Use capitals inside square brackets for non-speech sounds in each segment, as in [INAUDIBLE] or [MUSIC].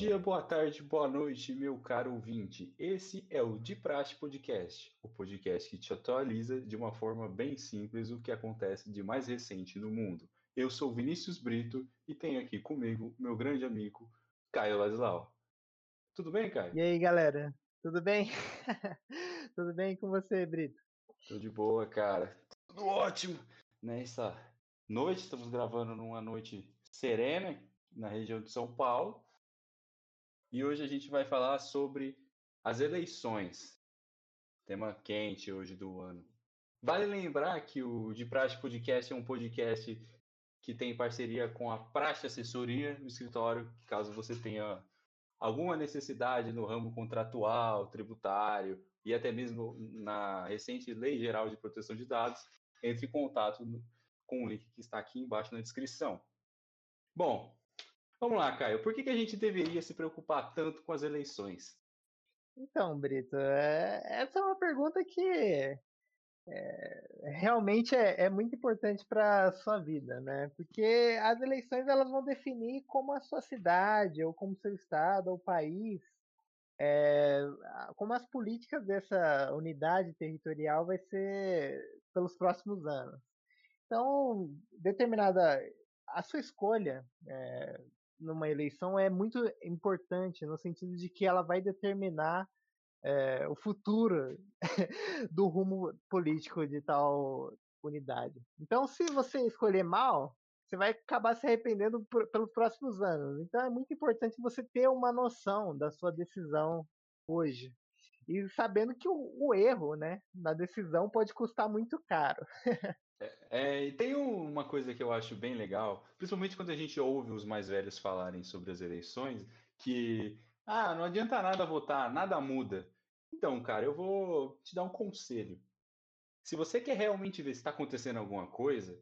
dia, boa tarde, boa noite, meu caro ouvinte. Esse é o De Praxe Podcast, o podcast que te atualiza de uma forma bem simples o que acontece de mais recente no mundo. Eu sou Vinícius Brito e tenho aqui comigo meu grande amigo Caio Ladislau. Tudo bem, Caio? E aí, galera? Tudo bem? [LAUGHS] Tudo bem com você, Brito? Tudo de boa, cara. Tudo ótimo. Nessa noite, estamos gravando numa noite serena na região de São Paulo. E hoje a gente vai falar sobre as eleições. Tema quente hoje do ano. Vale lembrar que o De Praxe Podcast é um podcast que tem parceria com a Praxe Assessoria no escritório, caso você tenha alguma necessidade no ramo contratual, tributário e até mesmo na recente Lei Geral de Proteção de Dados, entre em contato com o link que está aqui embaixo na descrição. Bom, vamos lá, Caio. Por que, que a gente deveria se preocupar tanto com as eleições? Então, Brito, é, essa é uma pergunta que é, realmente é, é, muito importante para a sua vida, né? Porque as eleições elas vão definir como a sua cidade, ou como seu estado, ou país, é, como as políticas dessa unidade territorial vai ser pelos próximos anos. Então, determinada a sua escolha é, numa eleição é muito importante no sentido de que ela vai determinar é, o futuro [LAUGHS] do rumo político de tal unidade. Então, se você escolher mal, você vai acabar se arrependendo por, pelos próximos anos. Então, é muito importante você ter uma noção da sua decisão hoje. E sabendo que o, o erro né, na decisão pode custar muito caro. [LAUGHS] É, é, e tem uma coisa que eu acho bem legal, principalmente quando a gente ouve os mais velhos falarem sobre as eleições, que ah, não adianta nada votar, nada muda. Então, cara, eu vou te dar um conselho. Se você quer realmente ver se está acontecendo alguma coisa,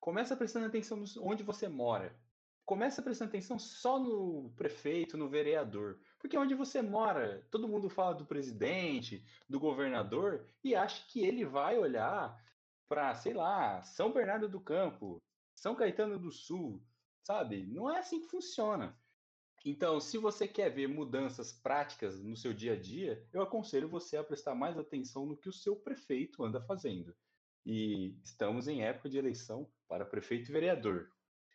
começa prestando atenção onde você mora. Começa prestando atenção só no prefeito, no vereador. Porque onde você mora, todo mundo fala do presidente, do governador, e acha que ele vai olhar para, sei lá, São Bernardo do Campo, São Caetano do Sul, sabe? Não é assim que funciona. Então, se você quer ver mudanças práticas no seu dia a dia, eu aconselho você a prestar mais atenção no que o seu prefeito anda fazendo. E estamos em época de eleição para prefeito e vereador.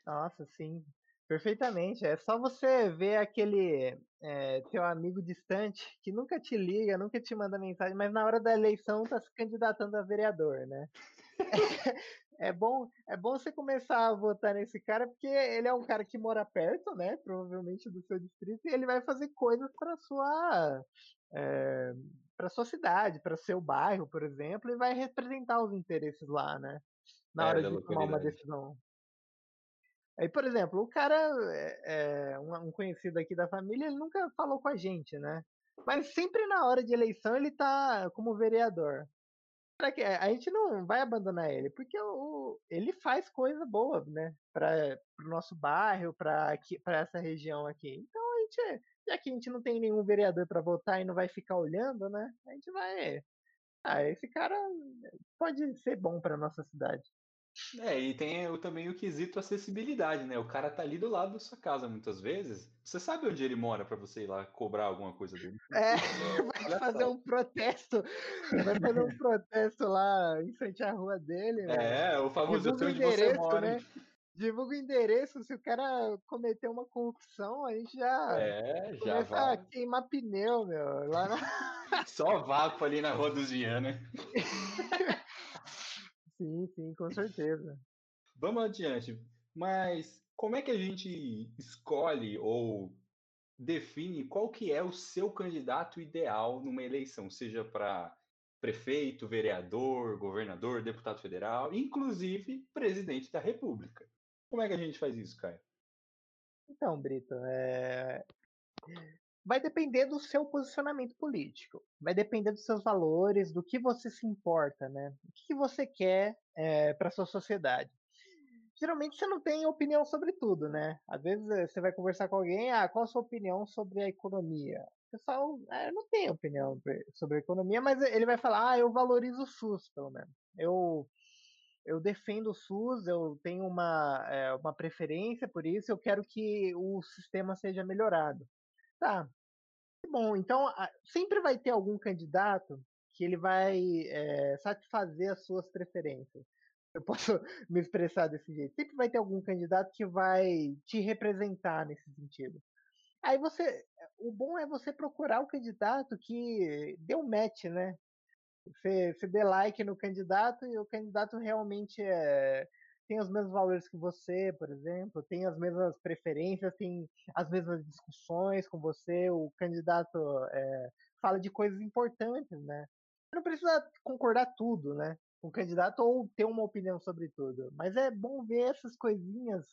Nossa, sim. Perfeitamente. É só você ver aquele é, teu amigo distante que nunca te liga, nunca te manda mensagem, mas na hora da eleição tá se candidatando a vereador, né? É bom, é bom você começar a votar nesse cara porque ele é um cara que mora perto, né? Provavelmente do seu distrito e ele vai fazer coisas para sua é, para sua cidade, para seu bairro, por exemplo, e vai representar os interesses lá, né? Na é, hora de tomar uma decisão. Aí, por exemplo, o cara é, é um, conhecido aqui da família, ele nunca falou com a gente, né? Mas sempre na hora de eleição ele tá como vereador. A gente não vai abandonar ele, porque o, ele faz coisa boa, né? Para o nosso bairro, para essa região aqui. Então a gente, já que a gente não tem nenhum vereador para votar e não vai ficar olhando, né? A gente vai. Ah, esse cara pode ser bom para nossa cidade. É, e tem também o quesito acessibilidade, né? O cara tá ali do lado da sua casa muitas vezes. Você sabe onde ele mora para você ir lá cobrar alguma coisa dele? É, [LAUGHS] vai fazer um protesto. Vai fazer um protesto lá em frente à rua dele. Né? É, o famoso Divulga onde você mora. Né? Divulga o endereço. Se o cara cometer uma corrupção, a gente já, é, já começa vai. a queimar pneu, meu. Lá na... [LAUGHS] Só vácuo ali na rua dos Viana. [LAUGHS] Sim, sim, com certeza. Vamos adiante. Mas como é que a gente escolhe ou define qual que é o seu candidato ideal numa eleição, seja para prefeito, vereador, governador, deputado federal, inclusive presidente da República? Como é que a gente faz isso, Caio? Então, Brito, é vai depender do seu posicionamento político, vai depender dos seus valores, do que você se importa, né? O que você quer é, eh, para sua sociedade. Geralmente você não tem opinião sobre tudo, né? Às vezes eh, você vai conversar com alguém, ah, qual a sua opinião sobre a economia? O pessoal é, não tem opinião sobre a economia, mas ele vai falar, ah, eu valorizo o SUS, pelo menos. Eu eu defendo o SUS, eu tenho uma, é, uma preferência por isso, eu quero que o sistema seja melhorado. Votar. Bom, então sempre vai ter algum candidato que ele vai é, satisfazer as suas preferências. Eu posso [LAUGHS] me expressar desse jeito. Sempre vai ter algum candidato que vai te representar nesse sentido. Aí você, o bom é você procurar o candidato que deu match, né? Você, você dê like no candidato e o candidato realmente é, tem os mesmos valores que você, por exemplo, tem as mesmas preferências, tem as mesmas discussões com você, o candidato é, fala de coisas importantes, né? Você não precisa concordar tudo, né? Com o candidato ou ter uma opinião sobre tudo, mas é bom ver essas coisinhas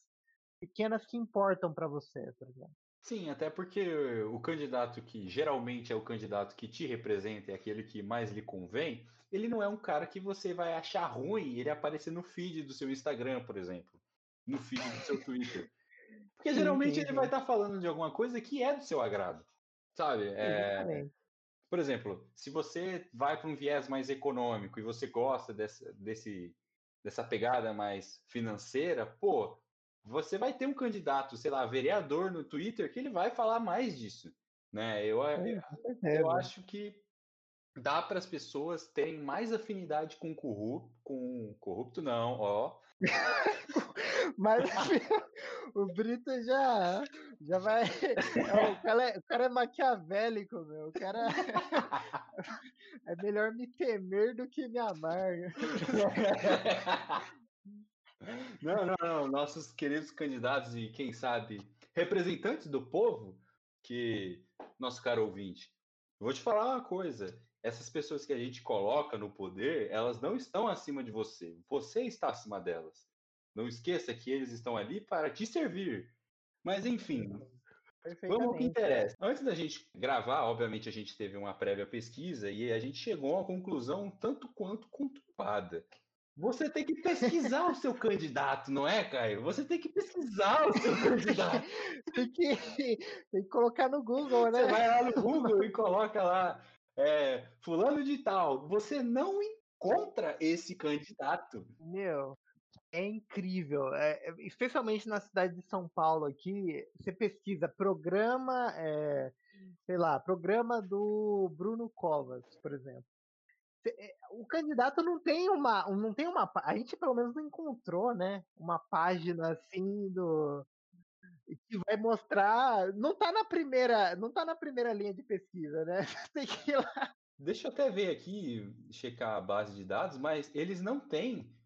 pequenas que importam para você, por exemplo. Sim, até porque o candidato que geralmente é o candidato que te representa, é aquele que mais lhe convém, ele não é um cara que você vai achar ruim ele aparecer no feed do seu Instagram, por exemplo, no feed do seu Twitter. Porque geralmente ele vai estar tá falando de alguma coisa que é do seu agrado, sabe? É, por exemplo, se você vai para um viés mais econômico e você gosta dessa, desse, dessa pegada mais financeira, pô, você vai ter um candidato, sei lá, vereador no Twitter que ele vai falar mais disso, né? Eu, eu, eu acho que dá para as pessoas terem mais afinidade com corrupto, com corrupto não, ó. [LAUGHS] Mas [LAUGHS] o Brito já já vai, é, o, cara é, o cara é maquiavélico, meu. O cara [LAUGHS] é melhor me temer do que me amar. Não, não, não. Nossos queridos candidatos e, quem sabe, representantes do povo, que, nosso caro ouvinte, vou te falar uma coisa. Essas pessoas que a gente coloca no poder, elas não estão acima de você. Você está acima delas. Não esqueça que eles estão ali para te servir. Mas, enfim, Vamos ao que interessa. Antes da gente gravar, obviamente a gente teve uma prévia pesquisa e a gente chegou a uma conclusão tanto quanto conturbada. Você tem que pesquisar o seu candidato, não é, Caio? Você tem que pesquisar o seu candidato. [LAUGHS] tem, que, tem que colocar no Google, né? Você vai lá no Google e coloca lá, é, fulano de tal. Você não encontra esse candidato. Meu, é incrível. É, especialmente na cidade de São Paulo aqui, você pesquisa programa, é, sei lá, programa do Bruno Covas, por exemplo. É, o candidato não tem uma, não tem uma, a gente pelo menos não encontrou, né, uma página assim do que vai mostrar, não tá na primeira, não tá na primeira linha de pesquisa, né? [LAUGHS] Tem que ir lá. Deixa eu até ver aqui, checar a base de dados, mas eles não têm,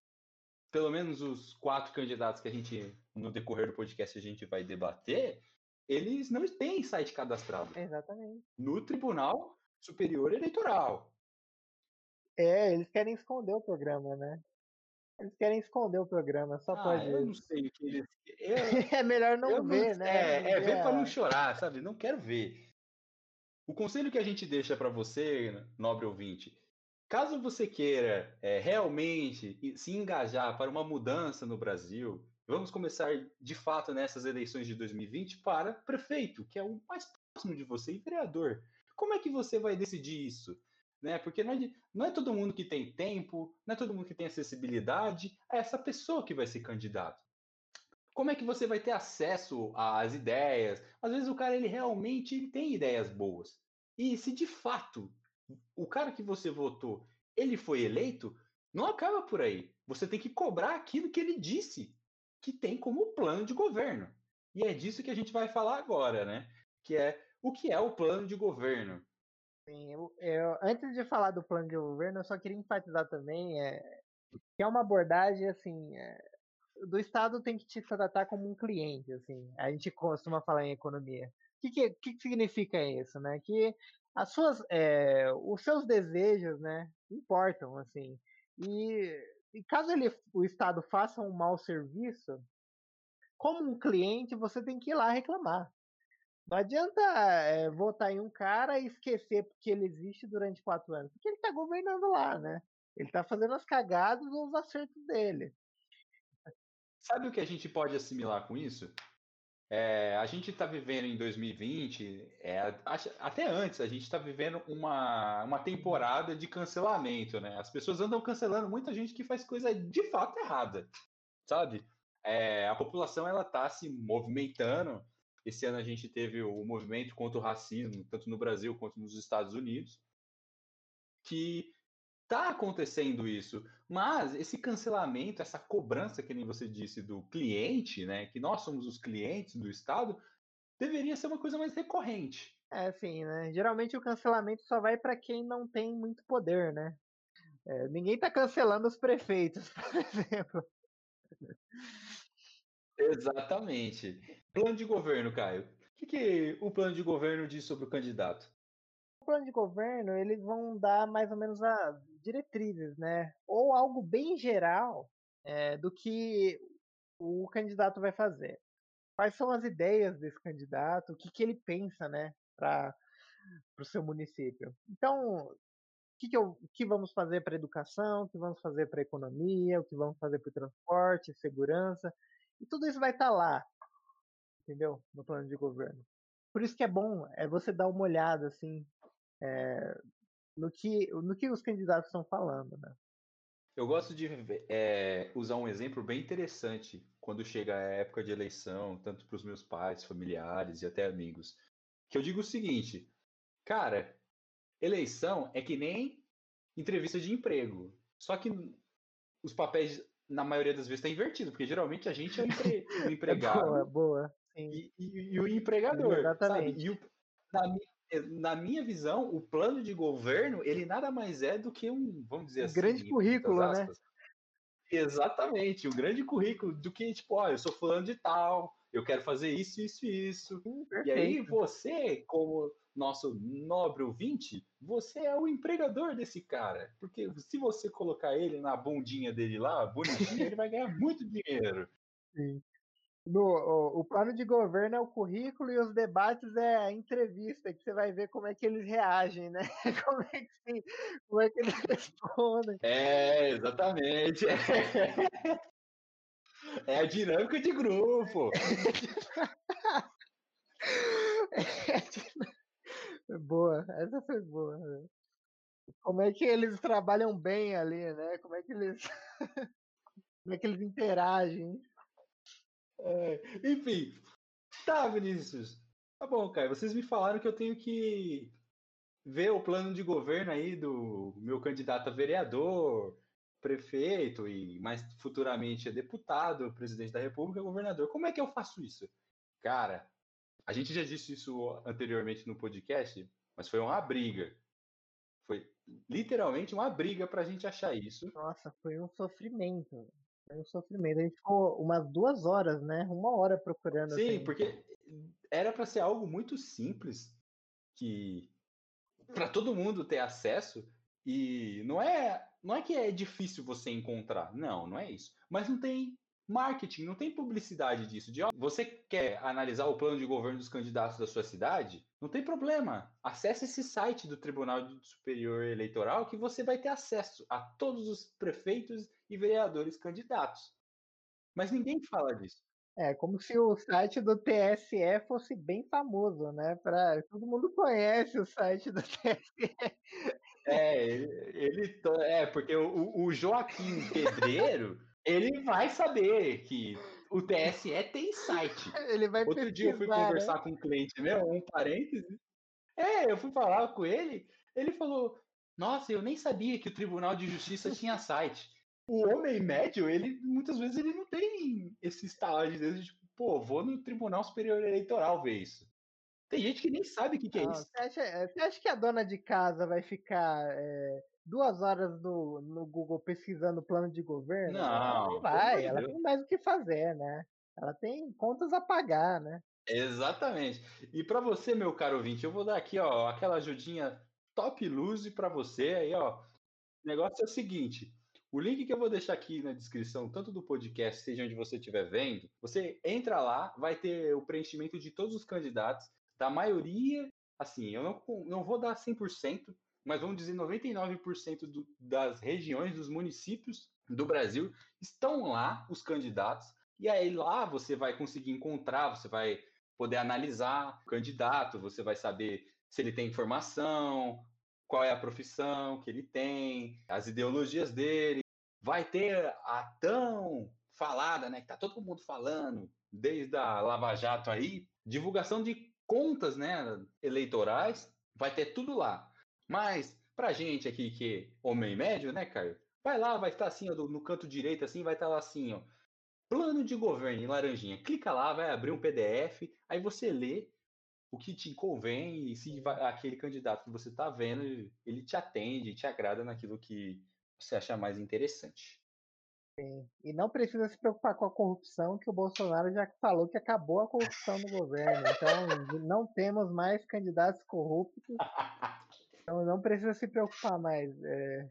pelo menos os quatro candidatos que a gente, no decorrer do podcast, a gente vai debater, eles não têm site cadastrado. Exatamente. No Tribunal Superior Eleitoral. É, eles querem esconder o programa, né? Eles querem esconder o programa, só ah, pode. Eu não sei o que eles. [LAUGHS] Eu, é melhor não ver, não... né? É, é ver para não chorar, sabe? Não quero ver. O conselho que a gente deixa para você, nobre ouvinte, caso você queira é, realmente se engajar para uma mudança no Brasil, vamos começar de fato nessas eleições de 2020 para prefeito, que é o mais próximo de você, e vereador. Como é que você vai decidir isso? Né? Porque não é, não é todo mundo que tem tempo, não é todo mundo que tem acessibilidade a essa pessoa que vai ser candidato. Como é que você vai ter acesso às ideias? Às vezes o cara ele realmente tem ideias boas. E se de fato o cara que você votou, ele foi eleito, não acaba por aí. Você tem que cobrar aquilo que ele disse que tem como plano de governo. E é disso que a gente vai falar agora, né? Que é o que é o plano de governo. Sim, eu, eu, antes de falar do plano de governo, eu só queria enfatizar também é, que é uma abordagem assim. É, do Estado tem que te tratar como um cliente, assim. A gente costuma falar em economia. O que, que, que significa isso, né? Que as suas, é, os seus desejos, né, importam, assim. E, e caso ele, o Estado faça um mau serviço, como um cliente, você tem que ir lá reclamar. Não adianta é, votar em um cara e esquecer porque ele existe durante quatro anos. Porque ele está governando lá, né? Ele está fazendo as cagadas ou os acertos dele. Sabe o que a gente pode assimilar com isso? É, a gente está vivendo em 2020, é, até antes, a gente está vivendo uma, uma temporada de cancelamento, né? As pessoas andam cancelando muita gente que faz coisa de fato errada, sabe? É, a população ela está se movimentando Esse ano a gente teve o movimento contra o racismo, tanto no Brasil quanto nos Estados Unidos, que está acontecendo isso. Mas esse cancelamento, essa cobrança, que nem você disse, do cliente, né? Que nós somos os clientes do Estado, deveria ser uma coisa mais recorrente. É, sim, né? Geralmente o cancelamento só vai para quem não tem muito poder, né? É, ninguém está cancelando os prefeitos, [LAUGHS] por exemplo. Exatamente. Plano de governo, Caio. O que, que o plano de governo diz sobre o candidato? O plano de governo, eles vão dar mais ou menos as diretrizes, né? Ou algo bem geral é, do que o candidato vai fazer. Quais são as ideias desse candidato, o que, que ele pensa, né, para o seu município. Então, o que, que, eu, que vamos fazer para educação, o que vamos fazer para economia, o que vamos fazer para o transporte, segurança, e tudo isso vai estar tá lá, entendeu? No plano de governo. Por isso que é bom é você dar uma olhada assim é, no que no que os candidatos estão falando, né? Eu gosto de é, usar um exemplo bem interessante quando chega a época de eleição, tanto para os meus pais, familiares e até amigos. Que eu digo o seguinte, cara, eleição é que nem entrevista de emprego. Só que os papéis na maioria das vezes está invertido, porque geralmente a gente é o, empre... [LAUGHS] o empregado. Boa, boa. E, e, e, o empregador. Exatamente. E o, na, na, minha visão, o plano de governo, ele nada mais é do que um, vamos dizer um assim. grande currículo, né? Exatamente, um grande currículo do que, tipo, ó, eu sou fulano de tal, eu quero fazer isso, isso isso. Sim, e aí você, como nosso nobre ouvinte, você é o empregador desse cara. Porque se você colocar ele na bundinha dele lá, bonitinho, ele vai ganhar muito dinheiro. Sim. No, o, o, plano de governo é o currículo e os debates é a entrevista, que você vai ver como é que eles reagem, né? [LAUGHS] Como é que, como é que eles [LAUGHS] respondem. É, exatamente. [LAUGHS] É a dinâmica de grupo. Boa, essa foi boa. Né? Como é que eles trabalham bem ali, né? Como é que eles, [LAUGHS] como é que eles interagem? É, enfim, tá, Vinícius. Tá bom, cara. Vocês me falaram que eu tenho que ver o plano de governo aí do meu candidato a vereador, prefeito e mais futuramente é deputado, presidente da República, governador. Como é que eu faço isso? Cara, a gente já disse isso anteriormente no podcast, mas foi uma briga. Foi literalmente uma briga para a gente achar isso. Nossa, foi um sofrimento. Foi um sofrimento. A gente ficou umas duas horas, né? Uma hora procurando. Sim, assim. porque era para ser algo muito simples que para todo mundo ter acesso e não é não é que é difícil você encontrar, não, não é isso. Mas não tem marketing, não tem publicidade disso. De, ó, você quer analisar o plano de governo dos candidatos da sua cidade? Não tem problema. Acesse esse site do Tribunal Superior Eleitoral que você vai ter acesso a todos os prefeitos e vereadores candidatos. Mas ninguém fala disso. É, como se o site do TSE fosse bem famoso, né? Pra, todo mundo conhece o site do [LAUGHS] TSE. É, ele, ele é porque o, o Joaquim Pedreiro, ele vai saber que o TSE tem site. [LAUGHS] Ele vai Outro dia eu fui conversar né? com um cliente meu, um parêntese. É, eu fui falar com ele, ele falou: "Nossa, eu nem sabia que o Tribunal de Justiça [LAUGHS] tinha site". O homem médio, ele muitas vezes ele não tem esse estágio de tipo, pô, vou no Tribunal Superior Eleitoral ver isso. Tem gente que nem sabe o que, que é isso. Você acha, eh, você acha, que a dona de casa vai ficar é, duas horas no, no Google pesquisando plano de governo? Não, ela não vai. Ela tem mais o que fazer, né? Ela tem contas a pagar, né? Exatamente. E para você, meu caro ouvinte, eu vou dar aqui, ó, aquela ajudinha top luz para você aí, ó. O negócio é o seguinte: o link que eu vou deixar aqui na descrição, tanto do podcast, seja onde você estiver vendo, você entra lá, vai ter o preenchimento de todos os candidatos da maioria, assim, eu não, não vou dar 100%, mas vamos dizer 99% do, das regiões, dos municípios do Brasil estão lá os candidatos, e aí lá você vai conseguir encontrar, você vai poder analisar o candidato, você vai saber se ele tem informação, qual é a profissão que ele tem, as ideologias dele. Vai ter a tão falada, né, que tá todo mundo falando, desde a Lava Jato aí, divulgação de contas, né, eleitorais, vai ter tudo lá. Mas pra gente aqui que é homem médio, né, Caio? Vai lá, vai estar assim, ó, no canto direito assim, vai estar lá assim, ó, plano de governo em laranjinha. Clica lá, vai abrir um PDF, aí você lê o que te convém e se vai, aquele candidato que você está vendo, ele te atende, te agrada naquilo que você acha mais interessante. Sim. E não precisa se preocupar com a corrupção, que o Bolsonaro já falou que acabou a corrupção no governo. Então, [LAUGHS] não temos mais candidatos corruptos. [LAUGHS] Então, não precisa se preocupar mais. É...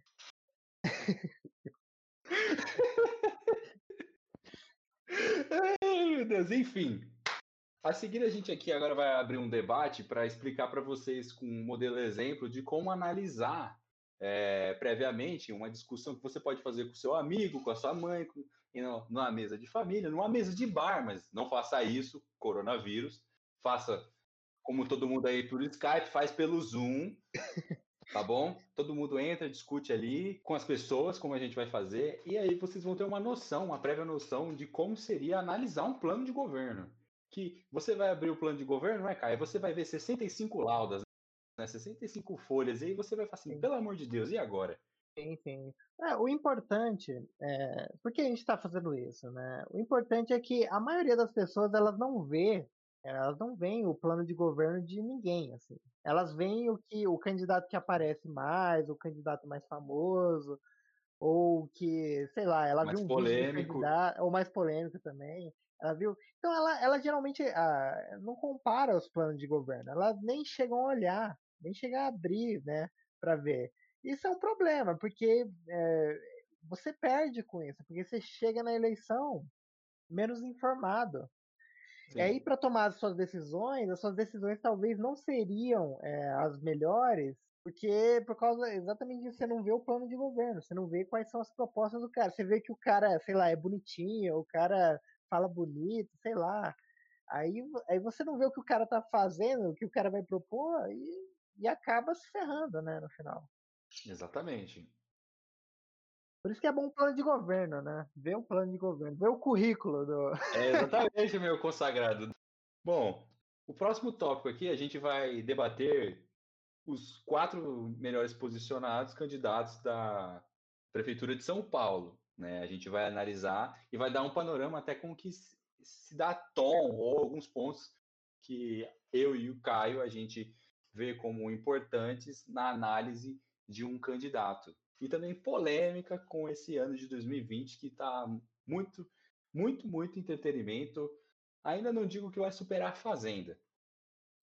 Ai, meu Deus, enfim. A seguir, a gente aqui agora vai abrir um debate para explicar para vocês com um modelo exemplo de como analisar é, previamente uma discussão que você pode fazer com seu amigo, com a sua mãe, com, numa mesa de família, numa mesa de bar, mas não faça isso, coronavírus. Faça como todo mundo aí por Skype, faz pelo Zoom, tá bom? Todo mundo entra, discute ali com as pessoas, como a gente vai fazer, e aí vocês vão ter uma noção, uma prévia noção de como seria analisar um plano de governo. Que você vai abrir o plano de governo, né, Caio? Você vai ver 65 laudas, né, 65 folhas, e aí você vai falar assim, pelo amor de Deus, e agora? Sim, sim. É, o importante, é, por que a gente está fazendo isso, né? O importante é que a maioria das pessoas, elas não vê, elas não veem o plano de governo de ninguém, assim. Elas veem o que o candidato que aparece mais, o candidato mais famoso, ou que, sei lá, ela mais viu um polêmico. ou mais polêmico também. Ela viu. Então ela, ela geralmente ah, não compara os planos de governo. Elas nem chegam a olhar nem chegar a abrir, né, para ver. Isso é um problema, porque é, você perde com isso, porque você chega na eleição menos informado. Sim. E aí, para tomar as suas decisões, as suas decisões talvez não seriam é, as melhores, porque por causa exatamente disso, você não vê o plano de governo, você não vê quais são as propostas do cara. Você vê que o cara, sei lá, é bonitinho, o cara fala bonito, sei lá. Aí, aí você não vê o que o cara tá fazendo, o que o cara vai propor, e e acaba se ferrando, né, no final. Exatamente. Por isso que é bom um plano de governo, né? Ver um plano de governo, ver o currículo do. É exatamente, meu consagrado. Bom, o próximo tópico aqui a gente vai debater os quatro melhores posicionados candidatos da Prefeitura de São Paulo. Né? A gente vai analisar e vai dar um panorama até com que se dá tom ou alguns pontos que eu e o Caio a gente vê como importantes na análise de um candidato. E também polêmica com esse ano de 2020 que está muito, muito, muito entretenimento. Ainda não digo que vai superar a Fazenda,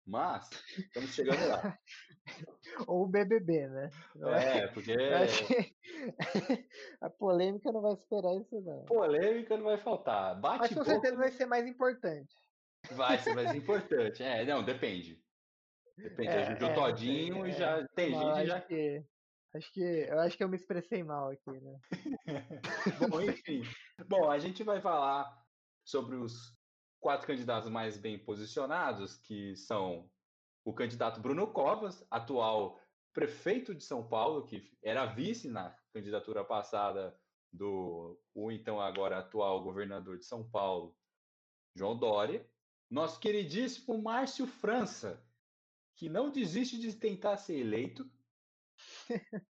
mas estamos chegando lá. [LAUGHS] Ou o BBB, né? É, porque [LAUGHS] a polêmica não vai superar isso não. Polêmica não vai faltar. Bate mas com certeza vai ser mais importante. Vai ser mais [LAUGHS] importante. É, não, depende. Depende, é, é, todinho e já tem gente já. Que, acho que eu acho que eu me expressei mal aqui, né? [LAUGHS] Bom, enfim. Bom, a gente vai falar sobre os quatro candidatos mais bem posicionados, que são o candidato Bruno Covas, atual prefeito de São Paulo, que era vice na candidatura passada do o então agora atual governador de São Paulo, João Dória, nosso queridíssimo Márcio França, que não desiste de tentar ser eleito. [LAUGHS]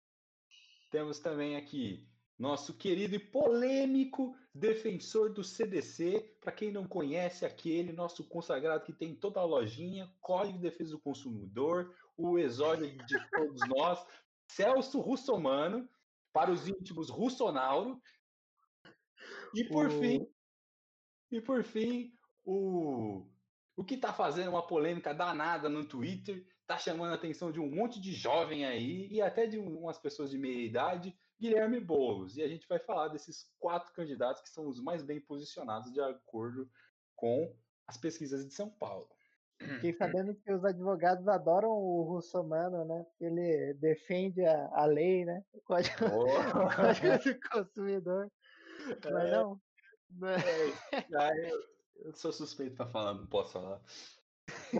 Temos também aqui nosso querido e polêmico defensor do CDC, para quem não conhece, aquele nosso consagrado que tem toda a lojinha, Código de Defesa do Consumidor, o exódio de todos nós, [LAUGHS] Celso Russomano, para os íntimos Russonauro. E por o... fim, e por fim, o o que está fazendo uma polêmica danada no Twitter, está chamando a atenção de um monte de jovem aí e até de umas pessoas de meia idade, Guilherme Boulos. E a gente vai falar desses quatro candidatos que são os mais bem posicionados de acordo com as pesquisas de São Paulo. Fiquei sabendo que os advogados adoram o russomano, né? Ele defende a, a lei, né? O código, oh. do consumidor. Mas é, não. É, eu, eu sou suspeito para falar, não posso falar.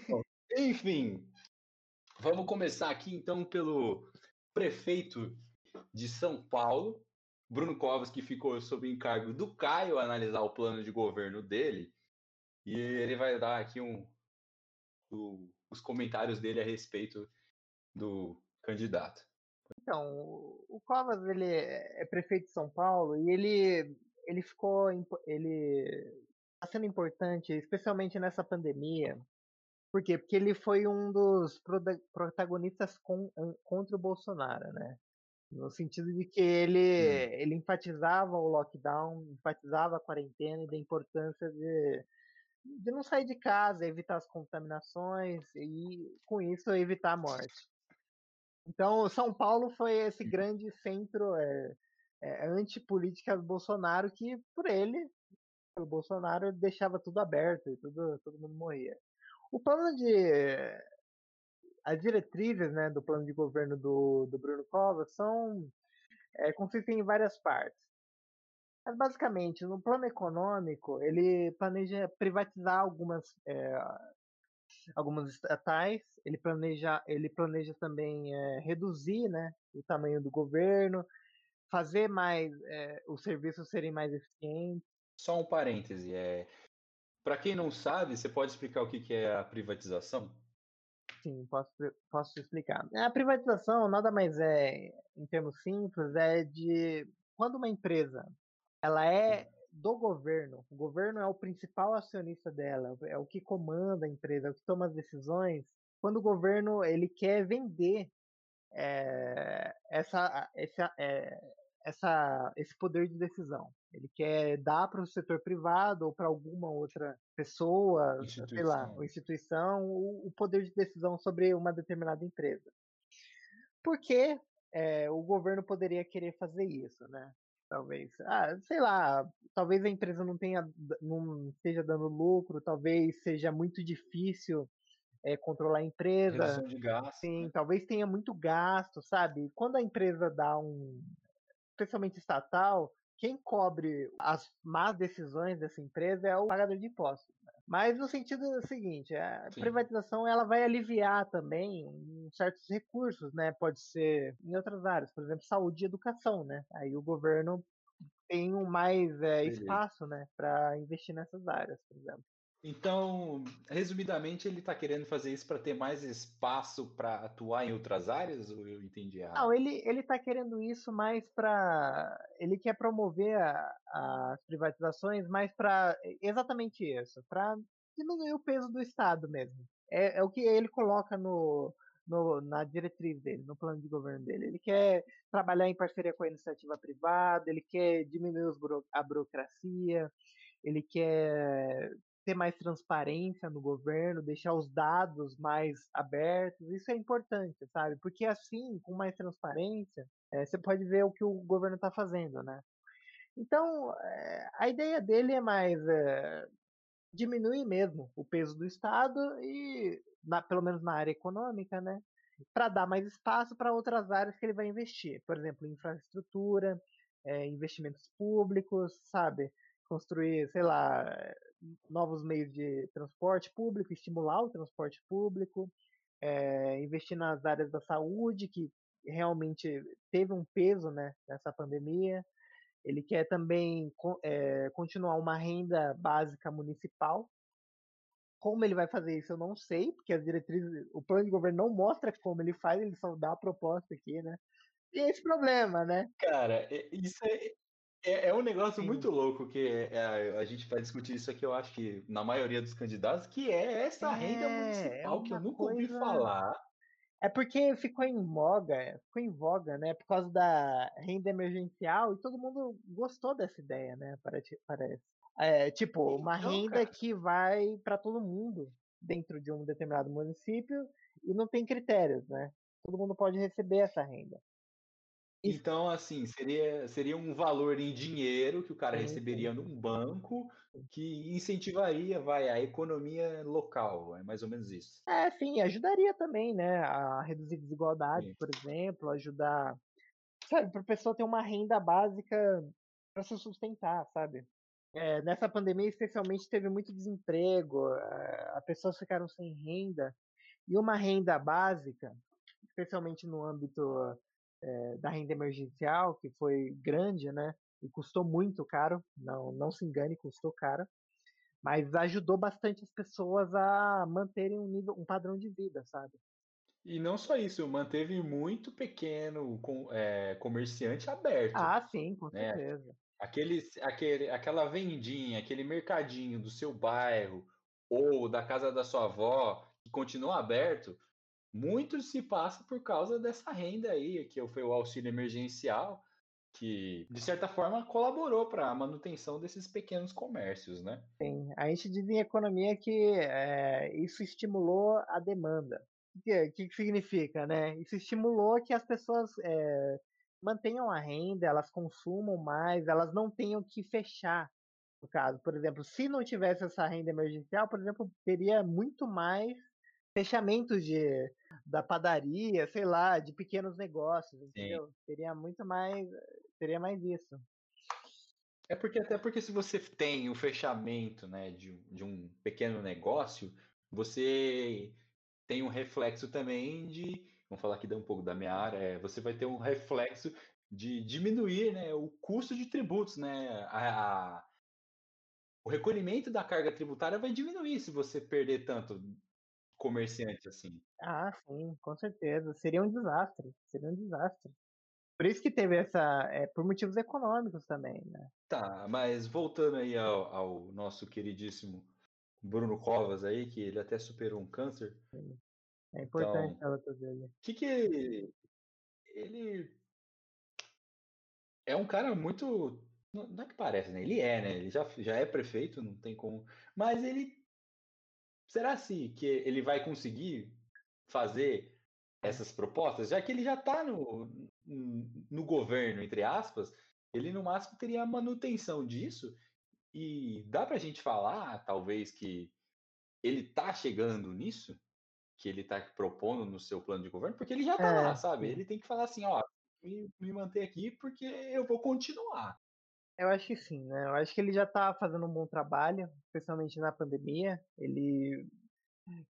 Bom, [LAUGHS] enfim, vamos começar aqui então pelo prefeito de São Paulo, Bruno Covas, que ficou sob encargo do Caio analisar o plano de governo dele. E ele vai dar aqui um, do, os comentários dele a respeito do candidato. Então, o Covas ele é prefeito de São Paulo e ele ele ficou ele está sendo importante, especialmente nessa pandemia. Por quê? Porque ele foi um dos protagonistas com, contra o Bolsonaro, né? No sentido de que ele, hum. ele enfatizava o lockdown, enfatizava a quarentena e da importância de, de não sair de casa, evitar as contaminações e, com isso, evitar a morte. Então, São Paulo foi esse uhum. grande centro é, é, antipolítica do Bolsonaro que, por ele, o Bolsonaro deixava tudo aberto e tudo, todo mundo morria. O plano de. As diretrizes né, do plano de governo do, do Bruno Covas são. É, consistem em várias partes. Mas, basicamente, no plano econômico, ele planeja privatizar algumas, é, algumas estatais, ele planeja, ele planeja também é, reduzir né, o tamanho do governo, fazer mais é, os serviços serem mais eficientes. Só um parêntese, é, para quem não sabe, você pode explicar o que, que é a privatização? Sim, posso, posso explicar. A privatização nada mais é, em termos simples, é de quando uma empresa ela é do governo, o governo é o principal acionista dela, é o que comanda a empresa, é o que toma as decisões. Quando o governo ele quer vender é, essa, essa, é, essa, esse poder de decisão. Ele quer dar para o setor privado ou para alguma outra pessoa, sei lá, ou instituição, o, poder de decisão sobre uma determinada empresa. Por que é, o governo poderia querer fazer isso, né? Talvez, ah, sei lá, talvez a empresa não tenha, não esteja dando lucro, talvez seja muito difícil é, controlar a empresa. De gasto. Sim, né? talvez tenha muito gasto, sabe? Quando a empresa dá um, especialmente estatal, quem cobre as más decisões dessa empresa é o pagador de impostos. Né? Mas no sentido seguinte, a Sim. privatização ela vai aliviar também certos recursos, né? Pode ser em outras áreas, por exemplo, saúde e educação, né? Aí o governo tem um mais é, espaço, né, para investir nessas áreas, por exemplo. Então, resumidamente, ele está querendo fazer isso para ter mais espaço para atuar em outras áreas, ou eu entendi errado? Não, ele ele está querendo isso mais para ele quer promover a, as privatizações mais para exatamente isso, para diminuir o peso do Estado mesmo. É, é o que ele coloca no, no, na diretriz dele, no plano de governo dele. Ele quer trabalhar em parceria com a iniciativa privada, ele quer diminuir a burocracia, ele quer ter mais transparência no governo, deixar os dados mais abertos, isso é importante, sabe? Porque assim, com mais transparência, é, você pode ver o que o governo está fazendo, né? Então, é, a ideia dele é mais é, diminuir mesmo o peso do Estado e, na, pelo menos na área econômica, né? Para dar mais espaço para outras áreas que ele vai investir, por exemplo, infraestrutura, investimentos públicos, sabe? Construir, sei lá, novos meios de transporte público, estimular o transporte público, é, investir nas áreas da saúde, que realmente teve um peso né, nessa pandemia. Ele quer também é, continuar uma renda básica municipal. Como ele vai fazer isso, eu não sei, porque as diretrizes, o plano de governo não mostra como ele faz, ele só dá a proposta aqui, né? E esse problema, né? Cara, isso é, é, é um negócio Sim. muito louco que é, a gente vai discutir isso aqui, eu acho que na maioria dos candidatos, que é essa é, renda municipal, é que eu nunca coisa... ouvi falar. É porque ficou em voga, ficou em voga, né? Por causa da renda emergencial e todo mundo gostou dessa ideia, né? Parece. É, tipo, uma então, renda cara. que vai para todo mundo dentro de um determinado município e não tem critérios, né? Todo mundo pode receber essa renda. Então, assim, seria, seria um valor em dinheiro que o cara receberia num banco que incentivaria, vai, a economia local, é mais ou menos isso. É, sim, ajudaria também, né, a reduzir desigualdade, sim. por exemplo, ajudar, sabe, para a pessoa ter uma renda básica para se sustentar, sabe? É, nessa pandemia, especialmente, teve muito desemprego, é, as pessoas ficaram sem renda, e uma renda básica, especialmente no âmbito é, da renda emergencial, que foi grande, né? E custou muito caro, não, não se engane, custou caro. mas ajudou bastante as pessoas a manterem um nível, um padrão de vida, sabe? E não só isso, manteve muito pequeno com, é, comerciante aberto. Ah, sim, com né? certeza. Aquele, aquele, aquela vendinha, aquele mercadinho do seu bairro ou da casa da sua avó que continua aberto, muito se passa por causa dessa renda aí, que foi o auxílio emergencial, que de certa forma colaborou para a manutenção desses pequenos comércios, né? Sim, a gente diz em economia que é, isso estimulou a demanda. O que, que, significa, né? Isso estimulou que as pessoas é, mantenham a renda, elas consumam mais, elas não tenham que fechar. No caso, por exemplo, se não tivesse essa renda emergencial, por exemplo, teria muito mais fechamentos de, da padaria, sei lá, de pequenos negócios, entendeu? Sim. Teria muito mais, teria mais isso. É porque até porque se você tem o fechamento, né, de, de um pequeno negócio, você tem um reflexo também de, vamos falar aqui um pouco da minha área, é, você vai ter um reflexo de diminuir, né, o custo de tributos, né, a, a, o recolhimento da carga tributária vai diminuir se você perder tanto comerciante assim. Ah, sim, com certeza. Seria um desastre. Seria um desastre. Por isso que teve essa. É, por motivos econômicos também, né? Tá, mas voltando aí ao, ao nosso queridíssimo Bruno Covas aí, que ele até superou um câncer. É importante então, a luta dele. O que que ele, ele é um cara muito não é que parece, né? Ele é, né? Ele já, já é prefeito, não tem como. Mas ele será se que ele vai conseguir fazer essas propostas, já que ele já está no, no governo, entre aspas, ele no máximo teria a manutenção disso, e dá para a gente falar, talvez, que ele está chegando nisso, que ele está propondo no seu plano de governo, porque ele já está é, lá, sabe? Ele tem que falar assim, ó, me, me manter aqui porque eu vou continuar. Eu acho que sim, né? Eu acho que ele já está fazendo um bom trabalho, especialmente na pandemia. Ele,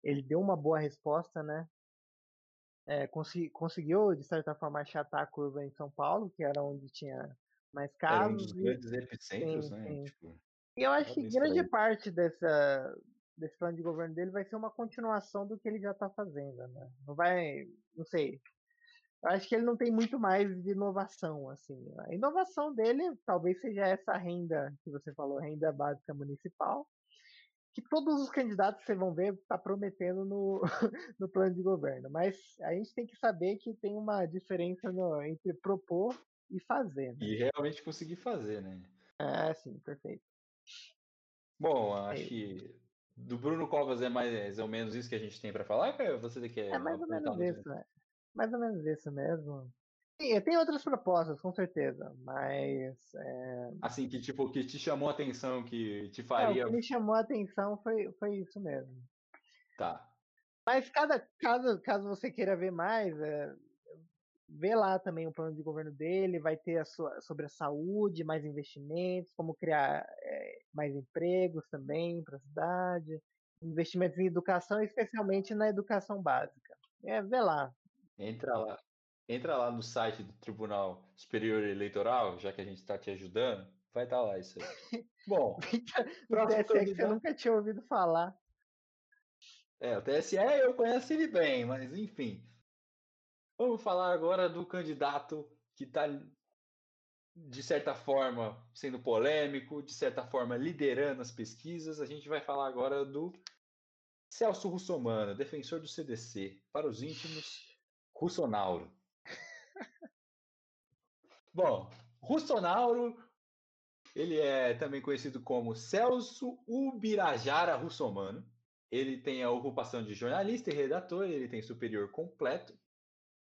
ele deu uma boa resposta, né? É, consegui, conseguiu, de certa forma, achatar a curva em São Paulo, que era onde tinha mais casos. Era um dos grandes epicentros, sim, né? Sim. Tipo, e eu acho que grande parte dessa, desse plano de governo dele vai ser uma continuação do que ele já está fazendo, né? Não vai, não sei, eu acho que ele não tem muito mais de inovação, assim. A inovação dele talvez seja essa renda que você falou, renda básica municipal, que todos os candidatos vocês vão ver está prometendo no, [LAUGHS] no plano de governo. Mas a gente tem que saber que tem uma diferença no, entre propor e fazer. Né? E realmente conseguir fazer, né? É, sim, perfeito. Bom, é acho é. que do Bruno Covas é mais ou menos isso que a gente tem para falar, você quer É mais ou menos isso, né? Mais ou menos isso mesmo. Sim, tem outras propostas, com certeza, mas. É... Assim, que tipo, que te chamou a atenção, que te faria. É, o que me chamou a atenção foi, foi isso mesmo. Tá. Mas cada, caso, caso você queira ver mais, é, vê lá também o plano de governo dele, vai ter a sua, sobre a saúde, mais investimentos, como criar é, mais empregos também para a cidade, investimentos em educação, especialmente na educação básica. É, vê lá, Entra lá, entra lá no site do Tribunal Superior Eleitoral, já que a gente está te ajudando, vai estar tá lá isso aí. Bom, [LAUGHS] o TSE que você nunca tinha ouvido falar. É, o TSE eu conheço ele bem, mas enfim. Vamos falar agora do candidato que está, de certa forma, sendo polêmico, de certa forma, liderando as pesquisas. A gente vai falar agora do Celso Russomano, defensor do CDC. Para os íntimos, Russonauro. Bom, Russonauro, ele é também conhecido como Celso Ubirajara Russomano. Ele tem a ocupação de jornalista e redator, ele tem superior completo.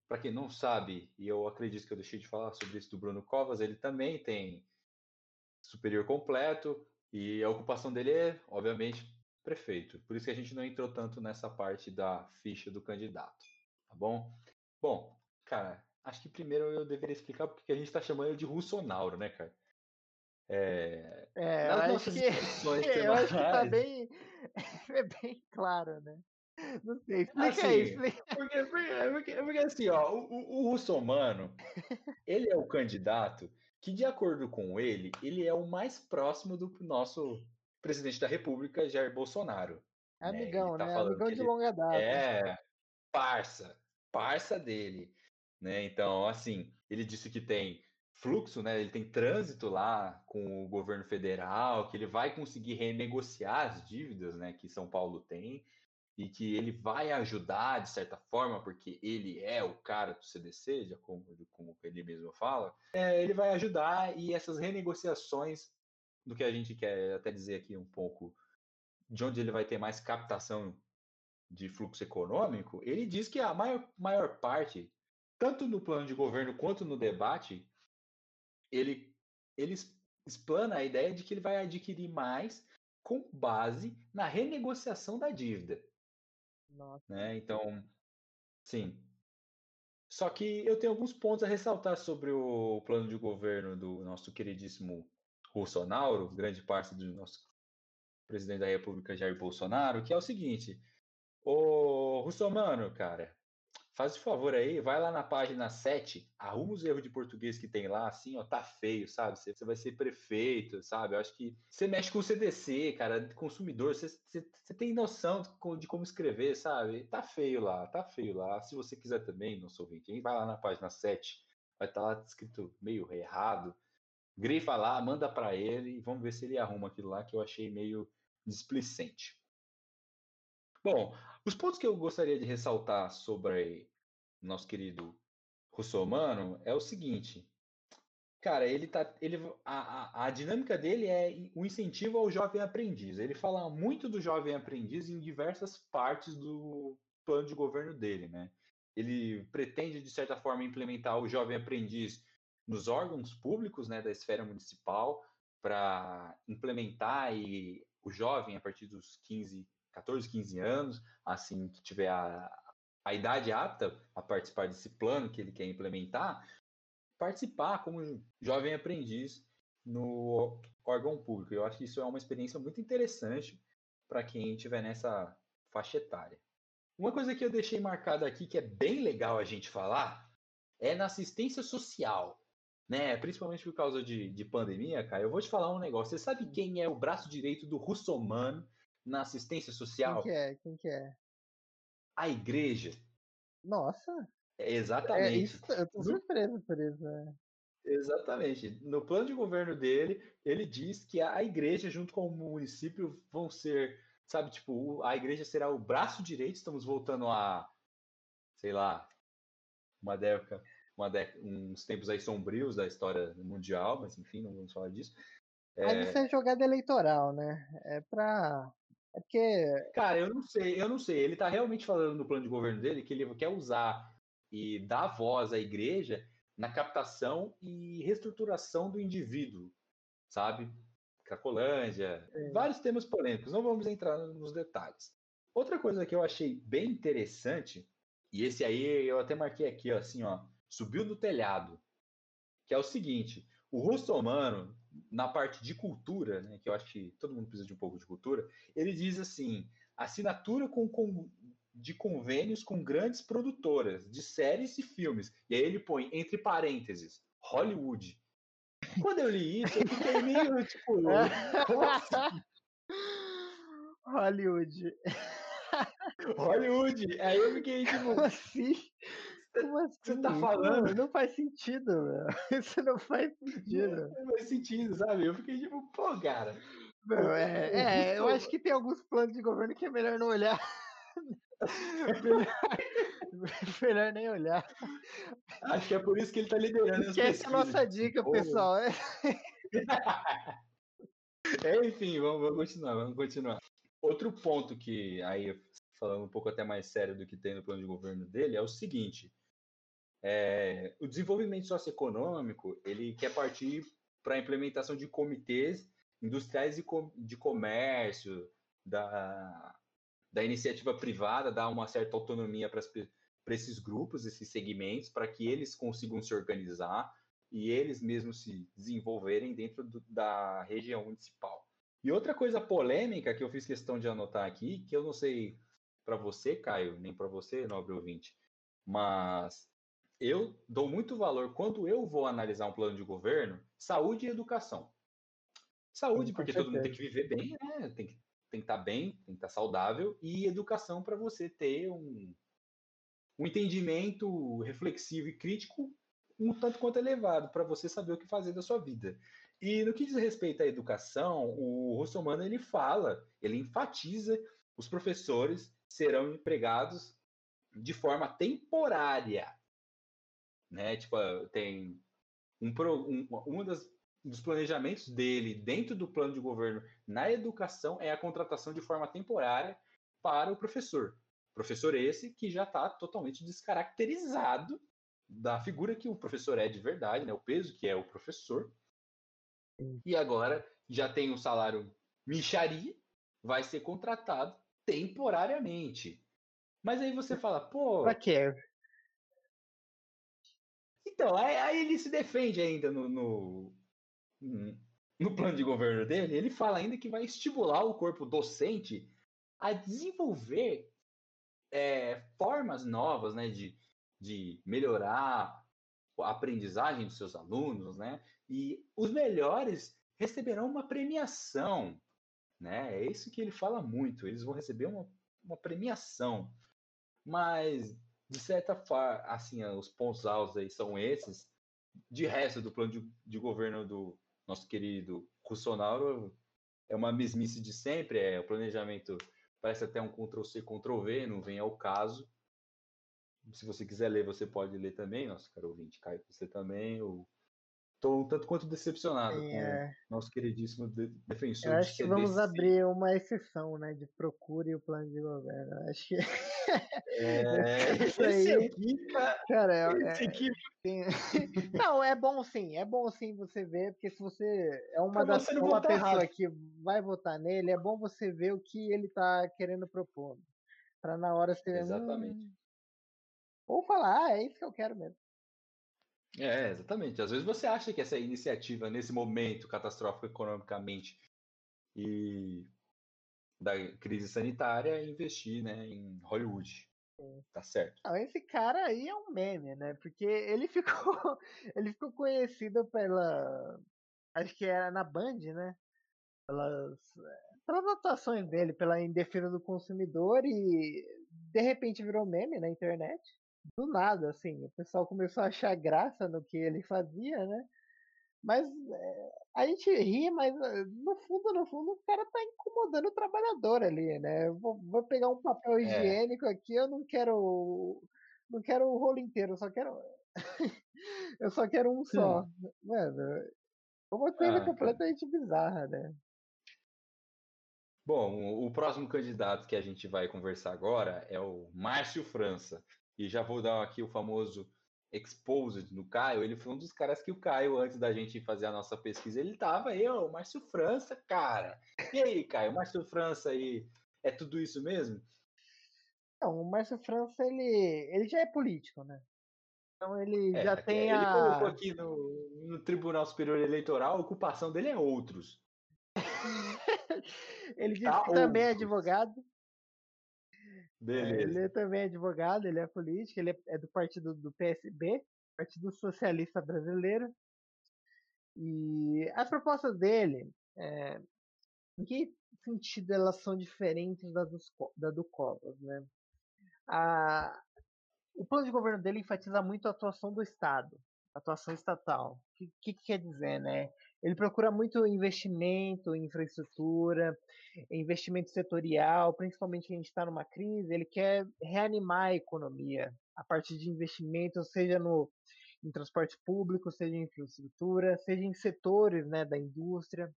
Para quem não sabe, e eu acredito que eu deixei de falar sobre isso do Bruno Covas, ele também tem superior completo e a ocupação dele é, obviamente, prefeito. Por isso que a gente não entrou tanto nessa parte da ficha do candidato, tá bom? Bom, cara, acho que primeiro eu deveria explicar porque a gente está chamando ele de Russonauro, né, cara? É, é eu, acho que, [LAUGHS] eu acho que tá bem, [LAUGHS] é bem claro, né? Não sei, explica assim, aí, explica. Porque, porque, porque, assim, ó, o, o Russomano, ele é o candidato que, de acordo com ele, ele é o mais próximo do nosso presidente da República, Jair Bolsonaro. É amigão, né? Tá amigão de longa data. É, parça, parça dele. Né? Então, assim, ele disse que tem fluxo, né? Ele tem trânsito lá com o governo federal, que ele vai conseguir renegociar as dívidas, né, que São Paulo tem e que ele vai ajudar de certa forma, porque ele é o cara do CDC, já como, como ele mesmo fala, é, ele vai ajudar e essas renegociações do que a gente quer até dizer aqui um pouco de onde ele vai ter mais captação de fluxo econômico, ele diz que a maior, maior parte, tanto no plano de governo quanto no debate, ele, ele explana a ideia de que ele vai adquirir mais com base na renegociação da dívida. Nossa. Né? Então, sim. Só que eu tenho alguns pontos a ressaltar sobre o plano de governo do nosso queridíssimo Bolsonaro, grande parte do nosso presidente da República, Jair Bolsonaro, que é o seguinte: Ô, Russomano, cara, faz o favor aí, vai lá na página 7, arruma os erros de português que tem lá, assim, ó, tá feio, sabe? Você, vai ser prefeito, sabe? Eu acho que você mexe com o CDC, cara, consumidor, você, tem noção de, como escrever, sabe? Tá feio lá, tá feio lá. Se você quiser também, nosso ouvinte, vai lá na página 7, vai estar tá lá escrito meio errado. Grifa lá, manda para ele e vamos ver se ele arruma aquilo lá que eu achei meio displicente. Bom, os pontos que eu gostaria de ressaltar sobre nosso querido Russomano é o seguinte. Cara, ele tá. Ele, a, a, a dinâmica dele é o incentivo ao jovem aprendiz. Ele fala muito do jovem aprendiz em diversas partes do plano de governo dele, né? Ele pretende, de certa forma, implementar o jovem aprendiz nos órgãos públicos né, da esfera municipal para implementar e o jovem, a partir dos 15 14, 15 anos, assim que tiver a, a idade apta a participar desse plano que ele quer implementar, participar como jovem aprendiz no órgão público. Eu acho que isso é uma experiência muito interessante para quem estiver nessa faixa etária. Uma coisa que eu deixei marcada aqui que é bem legal a gente falar é na assistência social, né? Principalmente por causa de, de pandemia, cara. Eu vou te falar um negócio. Você sabe quem é o braço direito do Russomano na assistência social? Quem que é? Quem que é? A igreja. Nossa. É, exatamente. É, isso, eu tô surpreso por isso. É. Exatamente. No plano de governo dele, ele diz que a igreja, junto com o município, vão ser, sabe, tipo, a igreja será o braço direito. Estamos voltando a, sei lá, uma década, uma década uns tempos aí sombrios da história mundial, mas enfim, não vamos falar disso. Mas é... isso é jogada eleitoral, né? É para é porque. Cara, eu não sei, eu não sei. Ele tá realmente falando no plano de governo dele que ele quer usar e dar voz à igreja na captação e reestruturação do indivíduo, sabe? Cracolândia, é. vários temas polêmicos, não vamos entrar nos detalhes. Outra coisa que eu achei bem interessante, e esse aí eu até marquei aqui, ó, assim, ó, subiu do telhado, que é o seguinte, o russomano, na parte de cultura, né, que eu acho que todo mundo precisa de um pouco de cultura, ele diz assim: assinatura com, com, de convênios com grandes produtoras de séries e filmes. E aí ele põe entre parênteses Hollywood. [LAUGHS] Quando eu li isso, eu fiquei meio [LAUGHS] tipo. Assim? [LAUGHS] Hollywood. Hollywood. Aí eu fiquei tipo. Como assim? Como assim? Você tá falando? Não, não faz sentido, meu. [LAUGHS] Isso não faz sentido. Não faz sentido, sabe? Eu fiquei tipo, pô, cara. Não, é, [LAUGHS] é, eu acho que tem alguns planos de governo que é melhor não olhar. [LAUGHS] melhor, melhor nem olhar. Acho que é por isso que ele tá liderando as Essa é a nossa dica, pessoal. É. é, enfim, vamos, vamos continuar, vamos continuar. Outro ponto que aí falando um pouco até mais sério do que tem no plano de governo dele, é o seguinte: é, o desenvolvimento socioeconômico ele quer partir para a implementação de comitês industriais de, de comércio, da, da iniciativa privada, dar uma certa autonomia para esses grupos, esses segmentos, para que eles consigam se organizar e eles mesmos se desenvolverem dentro do, da região municipal. E outra coisa polêmica que eu fiz questão de anotar aqui, que eu não sei para você, Caio, nem para você, nobre ouvinte, mas eu dou muito valor quando eu vou analisar um plano de governo, saúde e educação. Saúde, porque todo mundo tem que viver bem, né? Tem que tem que estar tá bem, tem que estar tá saudável, e educação para você ter um, um entendimento reflexivo e crítico um tanto quanto elevado, para você saber o que fazer da sua vida. E no que diz respeito à educação, o Russomano ele fala, ele enfatiza os professores serão empregados de forma temporária, né? Tipo, tem um, um uma das dos planejamentos dele dentro do plano de governo na educação é a contratação de forma temporária para o professor. Professor esse que já está totalmente descaracterizado da figura que o professor é de verdade, né? o peso que é o professor. E agora já tem um salário micharia, vai ser contratado temporariamente. Mas aí você fala, pô. Pra quê? Então, aí, aí, ele se defende ainda no, no, no plano de governo dele, ele fala ainda que vai estimular o corpo docente a desenvolver é, formas novas né, de, de melhorar a aprendizagem dos seus alunos, né? E os melhores receberão uma premiação, né? É isso que ele fala muito. Eles vão receber uma, uma premiação. Mas, de certa forma, assim, os pontos altos aí são esses. De resto do plano de, de governo do, nosso querido Russonaro é uma mesmice de sempre, é o planejamento parece até um Ctrl-C, Ctrl-V, não vem ao caso. Se você quiser ler, você pode ler também, nosso caro ouvinte, Caio, você também. Estou um tanto quanto decepcionado é... com o nosso queridíssimo defensor. Eu acho que vamos abrir uma exceção, né, de procure o plano de governo. Acho que [LAUGHS] é, isso aí, cara, é, é, aqui... [LAUGHS] não, é bom sim, é bom sim você ver, porque se você é uma pra das uma pessoa errado. que vai votar nele, é bom você ver o que ele está querendo propor, para na hora você exatamente hum... ou falar, ah, é isso que eu quero mesmo. É, exatamente. Às vezes você acha que essa iniciativa, nesse momento catastrófico economicamente e da crise sanitária, é investir né, em Hollywood. Sim. Tá certo. Não, esse cara aí é um meme, né? Porque ele [LAUGHS] ficou, ele ficou conhecido pela. Acho que era na Band, né? Pelas, pelas atuações dele, pela Em Defesa do Consumidor e de repente virou meme na internet do nada, assim. O pessoal começou a achar graça no que ele fazia, né? Mas é, a gente ri, mas eh, no fundo, no fundo, o cara tá incomodando o trabalhador ali, né? vou, vou pegar um papel é. higiênico é. aqui, eu não quero. Não quero o rolo inteiro, eu só quero. [LAUGHS] eu só quero um Sim. só. Mano, é uma coisa ah, completamente bizarra, né? Bom, o próximo candidato que a gente vai conversar agora é o Márcio França e já vou dar aqui o famoso exposed no Caio, ele foi um dos caras que o Caio, antes da gente fazer a nossa pesquisa, ele tava aí, ó, o Márcio França, cara. E aí, Caio, o Márcio França aí, é tudo isso mesmo? Não, o Márcio França, ele, ele já é político, né? Então ele é, já tem ele a... Ele colocou aqui no, no Tribunal Superior Eleitoral, a ocupação dele é outros. [LAUGHS] ele [LAUGHS] disse tá que outros. também é advogado. É, Beleza. Ele também é advogado, ele é político, ele é do partido do PSB, Partido Socialista Brasileiro. E as propostas dele, é, em que sentido elas são diferentes da, dos, da do Covas, né? A, o plano de governo dele enfatiza muito a atuação do Estado, a atuação estatal. O que, que, que quer dizer, né? Ele procura muito investimento em infraestrutura, investimento setorial, principalmente a gente está numa crise. Ele quer reanimar a economia a partir de investimentos, seja no, em transporte público, seja em infraestrutura, seja em setores né, da indústria.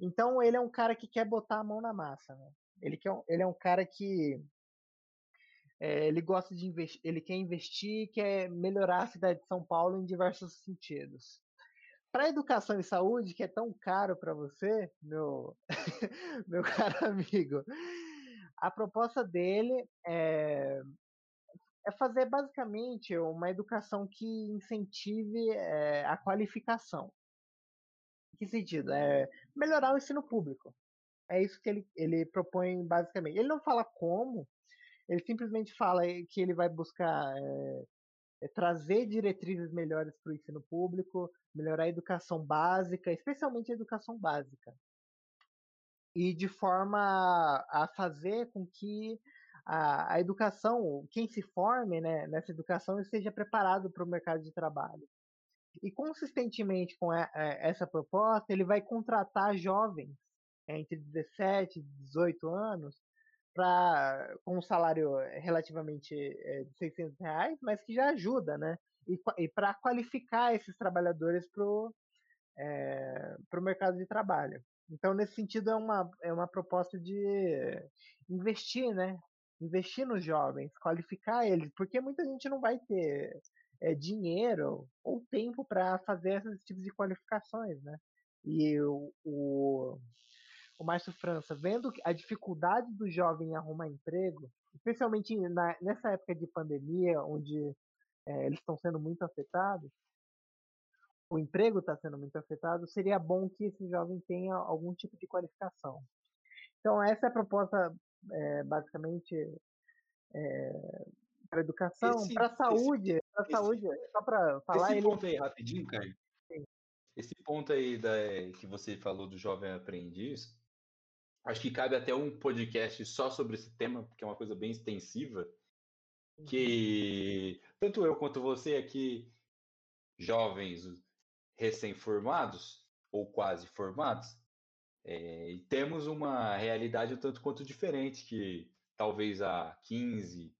Então ele é um cara que quer botar a mão na massa. Né? Ele, quer, ele é um cara que é, ele gosta de investir, ele quer investir, quer melhorar a cidade de São Paulo em diversos sentidos para educação e saúde, que é tão caro para você, meu, [LAUGHS] meu caro [LAUGHS] amigo, a proposta dele é, é fazer basicamente uma educação que incentive é, a qualificação. Em que sentido? É melhorar o ensino público. É isso que ele, ele propõe basicamente. Ele não fala como, ele simplesmente fala que ele vai buscar é, trazer diretrizes melhores para o ensino público, melhorar a educação básica, especialmente a educação básica, e de forma a fazer com que a, a educação, quem se forme né, nessa educação, esteja preparado para o mercado de trabalho. E consistentemente com a, a, essa proposta, ele vai contratar jovens entre 17 e 18 anos pra, com um salário relativamente é, de 600 reais, mas que já ajuda, né? E, e para qualificar esses trabalhadores para o é, mercado de trabalho. Então, nesse sentido, é uma, é uma proposta de investir, né? Investir nos jovens, qualificar eles, porque muita gente não vai ter é, dinheiro ou tempo para fazer esses tipos de qualificações, né? E o, o, o Márcio França, vendo a dificuldade do jovem em arrumar emprego, especialmente na, nessa época de pandemia, onde é, eles estão sendo muito afetados, o emprego está sendo muito afetado, seria bom que esse jovem tenha algum tipo de qualificação. Então, essa é a proposta, é, basicamente, é, para educação, para a saúde, para saúde, só para falar. Esse ele... ponto aí, rapidinho, Caio. Sim. Esse ponto aí da, que você falou do jovem aprendiz, acho que cabe até um podcast só sobre esse tema, porque é uma coisa bem extensiva, que tanto eu quanto você aqui, jovens recém-formados, ou quase formados, é, temos uma realidade um tanto quanto diferente que talvez há 15,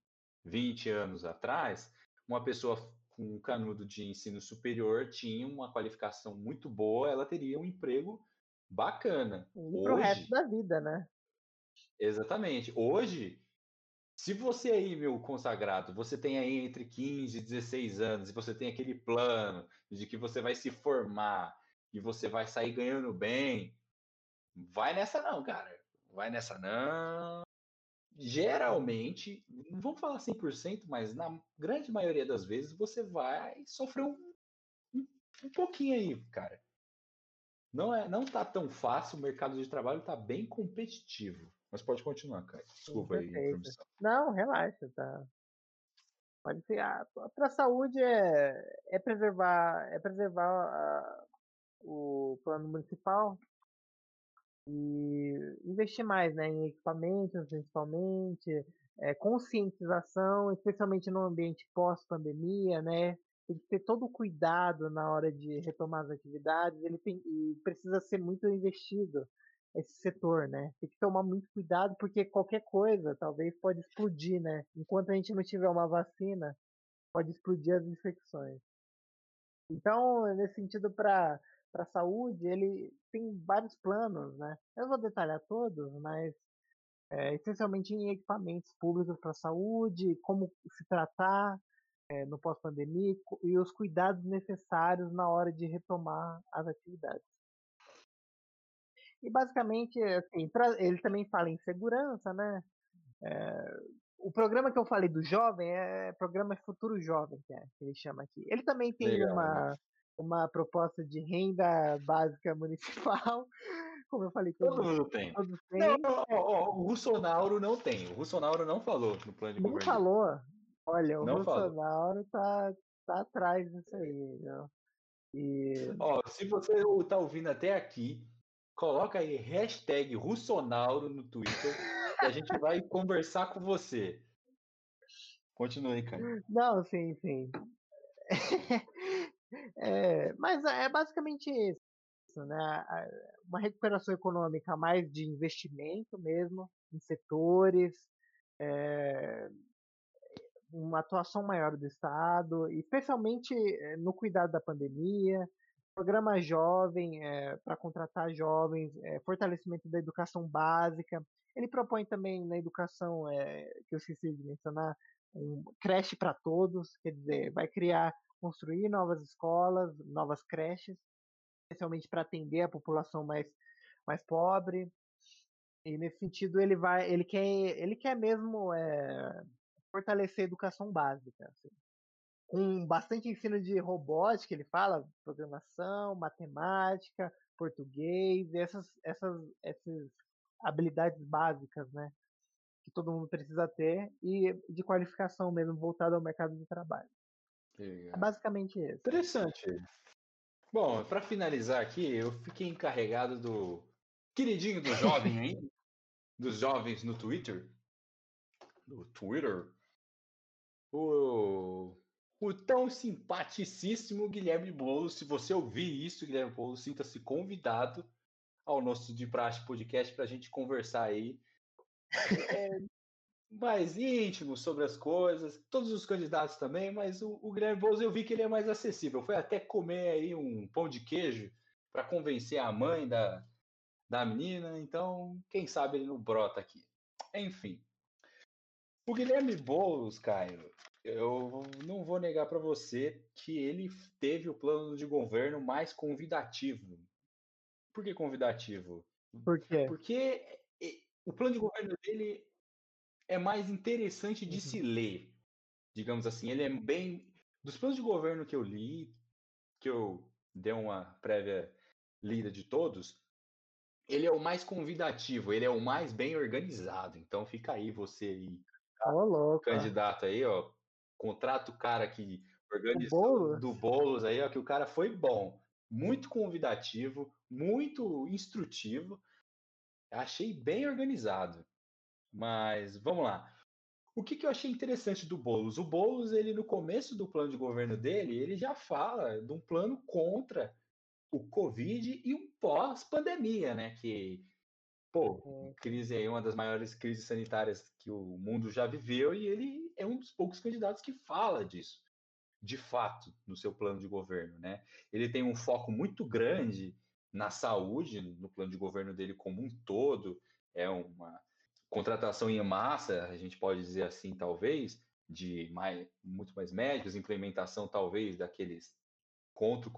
20 anos atrás, uma pessoa com um canudo de ensino superior tinha uma qualificação muito boa, ela teria um emprego bacana. E pro resto da vida, né? Exatamente. Hoje, se você aí, meu consagrado, você tem aí entre 15 e 16 anos e você tem aquele plano de que você vai se formar e você vai sair ganhando bem, vai nessa não, cara. Vai nessa não. Geralmente, não vamos falar 100%, mas na grande maioria das vezes você vai sofrer um, um, pouquinho aí, cara não é, não tá tão fácil, o mercado de trabalho está bem competitivo. Mas pode continuar, cara. Desculpa aí a. Não, relaxa, tá. Pode ser. Ah, para a saúde é, é preservar, é preservar a, o plano municipal e investir mais né, em equipamentos, principalmente, é, conscientização, especialmente no ambiente pós-pandemia, né? tem que ter todo o cuidado na hora de retomar as atividades, ele tem, e precisa ser muito investido esse setor, né? Tem que tomar muito cuidado porque qualquer coisa talvez pode explodir, né? Enquanto a gente não tiver uma vacina, pode explodir as infecções. Então, nesse sentido, para para saúde, ele tem vários planos, né? Eu vou detalhar todos, mas é, essencialmente em equipamentos públicos para saúde, como se tratar, é, no pós-pandemia e os cuidados necessários na hora de retomar as atividades. E basicamente, assim, ele também fala em segurança, né? É, o programa que eu falei do jovem é programa Futuro Jovem, que, é, que ele chama aqui. Ele também tem Legal, uma, né? uma proposta de renda básica [LAUGHS] municipal, como eu falei. Todo, todo mundo tem. Todos têm. Não, ó, ó, o Russonauro não tem. O Russonauro não falou no plano de não governo. Não falou. Olha, o Não Bolsonaro tá, tá atrás disso aí, viu? E... Ó, se você tá ouvindo até aqui, coloca aí hashtag Russonauro no Twitter e a gente vai conversar com você. Continue, cara. Não, sim, sim. [LAUGHS] é, mas é basicamente isso, né? Uma recuperação econômica mais de investimento mesmo em setores, é, uma atuação maior do Estado, especialmente eh, no cuidado da pandemia, programa jovem é, para contratar jovens, é, fortalecimento da educação básica. Ele propõe também na educação, é, que eu esqueci de mencionar, um creche para todos, quer dizer, vai criar, construir novas escolas, novas creches, especialmente para atender a população mais, mais pobre. E nesse sentido ele vai, ele quer, ele quer mesmo fortalecer a educação básica. Assim. Com bastante ensino de robótica, ele fala, programação, matemática, português, essas, essas, essas habilidades básicas, né? Que todo mundo precisa ter e de qualificação mesmo, voltada ao mercado de trabalho. É basicamente isso. Interessante. Bom, para finalizar aqui, eu fiquei encarregado do queridinho do jovem aí, [LAUGHS] dos jovens no Twitter, no Twitter, o, o tão simpaticíssimo Guilherme Boulos. Se você ouvir isso, Guilherme Boulos, sinta-se convidado ao nosso De Praxe Podcast para a gente conversar aí é, mais íntimo sobre as coisas, todos os candidatos também, mas o, o Guilherme Boulos eu vi que ele é mais acessível. Foi até comer aí um pão de queijo para convencer a mãe da, da menina, então quem sabe ele não brota aqui. Enfim. O Guilherme Boulos, Caio, eu não vou negar para você que ele teve o plano de governo mais convidativo. Por que convidativo? Por quê? Porque o plano de governo dele é mais interessante de Uhum. se ler, digamos assim. Ele é bem. Dos planos de governo que eu li, que eu dei uma prévia lida de todos, ele é o mais convidativo, ele é o mais bem organizado. Então fica aí você aí, Ô, louco. candidato aí, ó. Contrata o cara que organizou Boulos? do Boulos aí, ó, que o cara foi bom. Muito convidativo, muito instrutivo. Achei bem organizado. Mas vamos lá. O que, que eu achei interessante do Boulos? O Boulos, ele no começo do plano de governo dele, ele já fala de um plano contra o Covid e um pós-pandemia, né? Que, pô, Sim. crise aí, uma das maiores crises sanitárias que o mundo já viveu, e ele é um dos poucos candidatos que fala disso, de fato, no seu plano de governo, né? Ele tem um foco muito grande na saúde, no plano de governo dele como um todo, é uma contratação em massa, a gente pode dizer assim, talvez, de mais, muito mais médicos, implementação talvez daqueles contra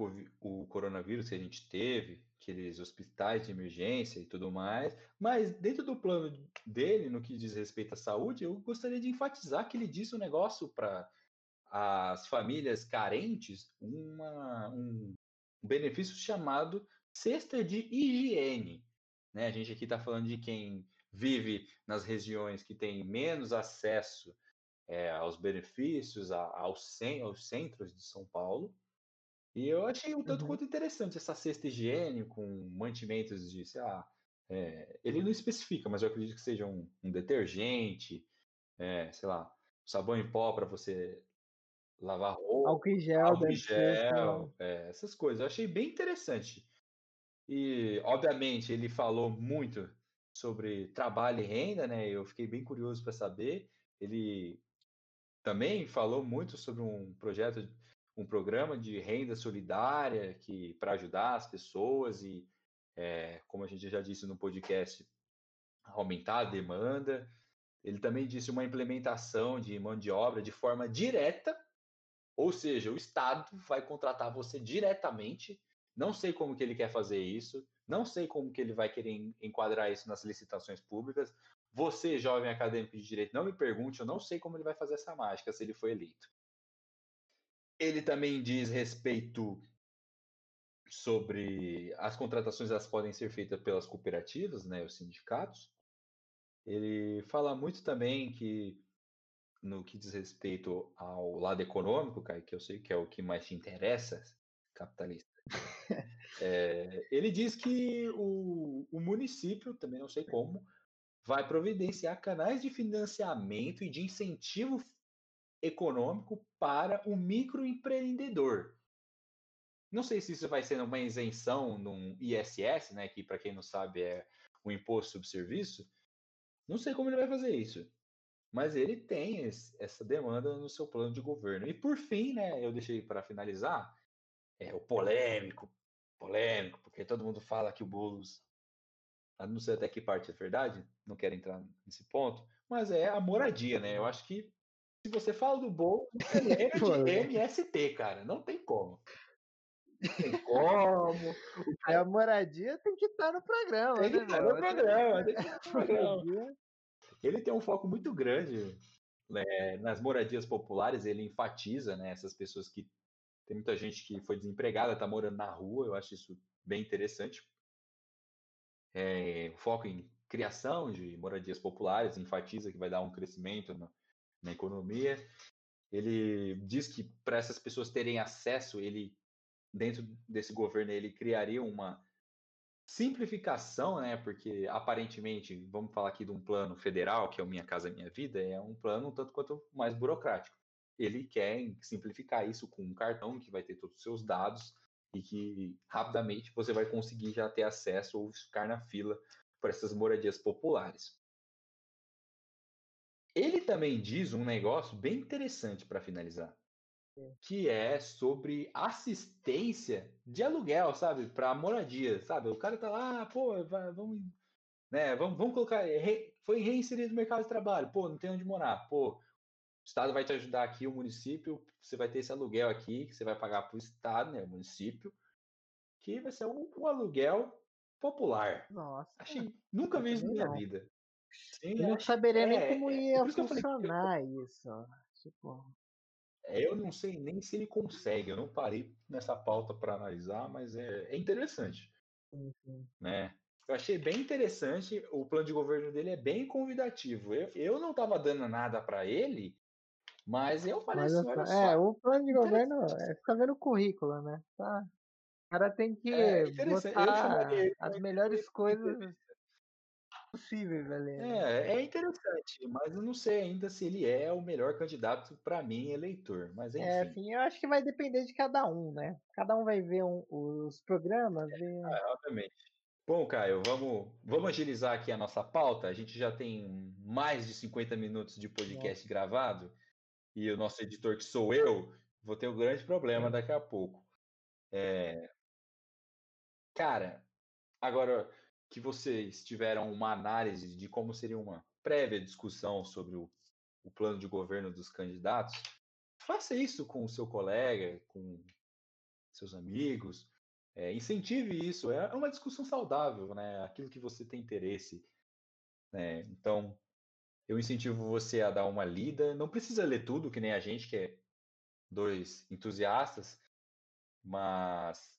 o, coronavírus que a gente teve, aqueles hospitais de emergência e tudo mais, mas dentro do plano dele, no que diz respeito à saúde, eu gostaria de enfatizar que ele disse um negócio para as famílias carentes, uma, um benefício chamado cesta de higiene. Né? A gente aqui está falando de quem vive nas regiões que têm menos acesso é, aos benefícios, a, aos, aos centros de São Paulo. E eu achei um tanto Uhum. quanto interessante essa cesta higiene com mantimentos de, sei lá, é, ele não especifica, mas eu acredito que seja um, um detergente, é, sei lá, sabão em pó para você lavar roupa, Álcool em gel, álcool gel, é, essas coisas. Eu achei bem interessante. E, obviamente, ele falou muito sobre trabalho e renda, né? Eu fiquei bem curioso para saber. Ele também falou muito sobre um projeto, um programa de renda solidária que para ajudar as pessoas e, é, como a gente já disse no podcast, aumentar a demanda. Ele também disse uma implementação de mão de obra de forma direta, ou seja, o Estado vai contratar você diretamente. Não sei como que ele quer fazer isso, não sei como que ele vai querer enquadrar isso nas licitações públicas. Você, jovem acadêmico de direito, não me pergunte, eu não sei como ele vai fazer essa mágica se ele for eleito. Ele também diz respeito sobre as contratações, elas podem ser feitas pelas cooperativas, né, os sindicatos. Ele fala muito também que no que diz respeito ao lado econômico, Kai, que eu sei que é o que mais te interessa, capitalista. É, [LAUGHS] ele diz que o, o município, também não sei como, vai providenciar canais de financiamento e de incentivo econômico para o microempreendedor. Não sei se isso vai ser uma isenção num ISS, né, que para quem não sabe é o imposto sobre serviço. Não sei como ele vai fazer isso, mas ele tem esse, essa demanda no seu plano de governo. E por fim, né, eu deixei para finalizar, é o polêmico, polêmico, porque todo mundo fala que o Boulos, não sei até que parte é verdade, não quero entrar nesse ponto, mas é a moradia, né? Eu acho que se você fala do Boulos, lembra [LAUGHS] de MST, cara, não tem como. Não tem como. [LAUGHS] É a moradia tem que estar no programa, tem que né, estar no programa, tem que [LAUGHS] estar no programa. Ele tem um foco muito grande né, nas moradias populares, ele enfatiza né, essas pessoas que tem muita gente que foi desempregada, está morando na rua, eu acho isso bem interessante. É, foco em criação de moradias populares, enfatiza que vai dar um crescimento na, na economia. Ele diz que para essas pessoas terem acesso, ele dentro desse governo ele criaria uma simplificação, né? Porque aparentemente, vamos falar aqui de um plano federal, que é o Minha Casa Minha Vida, é um plano tanto quanto mais burocrático. Ele quer simplificar isso com um cartão que vai ter todos os seus dados e que rapidamente você vai conseguir já ter acesso ou ficar na fila para essas moradias populares. Ele também diz um negócio bem interessante para finalizar que é sobre assistência de aluguel, sabe? Para moradia, sabe? O cara tá lá, ah, pô, vamos, né? Vamos, vamos colocar, foi reinserido no mercado de trabalho, pô, não tem onde morar, pô, o Estado vai te ajudar aqui, o município, você vai ter esse aluguel aqui, que você vai pagar para o Estado, né, o município, que vai ser um, um aluguel popular. Nossa. Achei, nunca vi isso na minha vida. Sim, eu não saberia é, nem como é, ia é, funcionar falei, isso. Tipo... Eu não sei nem se ele consegue, eu não parei nessa pauta para analisar, mas é, é interessante. Né? Eu achei bem interessante, o plano de governo dele é bem convidativo. Eu, eu não estava dando nada para ele, mas eu falei mas, assim, olha é, só. É, o plano de governo é ficar vendo o currículo, né? Tá. O cara tem que é, botar as melhores coisas possíveis ali. Né? É, é interessante, mas eu não sei ainda se ele é o melhor candidato para mim, eleitor. Mas é, enfim. É, assim, eu acho que vai depender de cada um, né? Cada um vai ver um, os programas. É, e... ah, obviamente. Bom, Caio, vamos, vamos agilizar aqui a nossa pauta. A gente já tem mais de 50 minutos de podcast Nossa. gravado e o nosso editor, que sou eu, vou ter um grande problema daqui a pouco. É... Cara, agora que vocês tiveram uma análise de como seria uma prévia discussão sobre o, o plano de governo dos candidatos, faça isso com o seu colega, com seus amigos, é, incentive isso. É uma discussão saudável, né? Aquilo que você tem interesse. Né? Então, eu incentivo você a dar uma lida. Não precisa ler tudo, que nem a gente, que é dois entusiastas, mas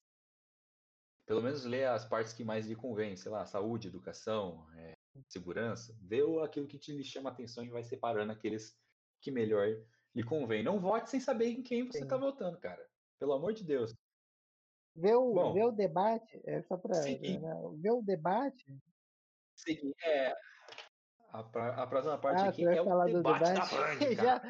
pelo menos ler as partes que mais lhe convém, sei lá, saúde, educação, é, segurança, vê aquilo que te lhe chama atenção e vai separando aqueles que melhor lhe convém. Não vote sem saber em quem você está votando, cara. Pelo amor de Deus. Vê o, Bom, vê o debate, é só para né, ver o debate. Seguir, é, a, a próxima parte ah, aqui é o debate, debate, da Band, [LAUGHS] Já...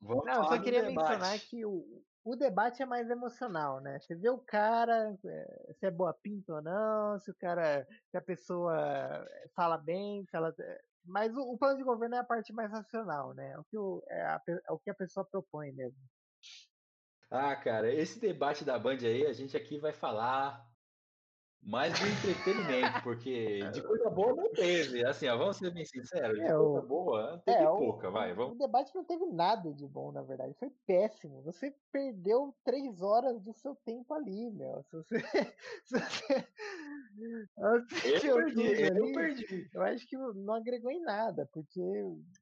Vamos Não, só queria mencionar que o, o debate é mais emocional, né? Você vê o cara, é, se é boa pinta ou não, se o cara, se a pessoa fala bem, se ela, é, mas o, o plano de governo é a parte mais racional, né? É o que, o, é, a, é o, que a pessoa propõe mesmo. Ah, cara, esse debate da Band aí, a gente aqui vai falar mais de entretenimento, porque de coisa boa não teve. Assim, ó, vamos ser bem sinceros, de é, coisa o... boa teve é, pouca, o, vai. Vamos... O debate não teve nada de bom, na verdade. Foi péssimo. Você perdeu três horas do seu tempo ali, meu. Se você. [LAUGHS] Se você... Eu perdi, ali, eu perdi. Eu acho que não agregou em nada, porque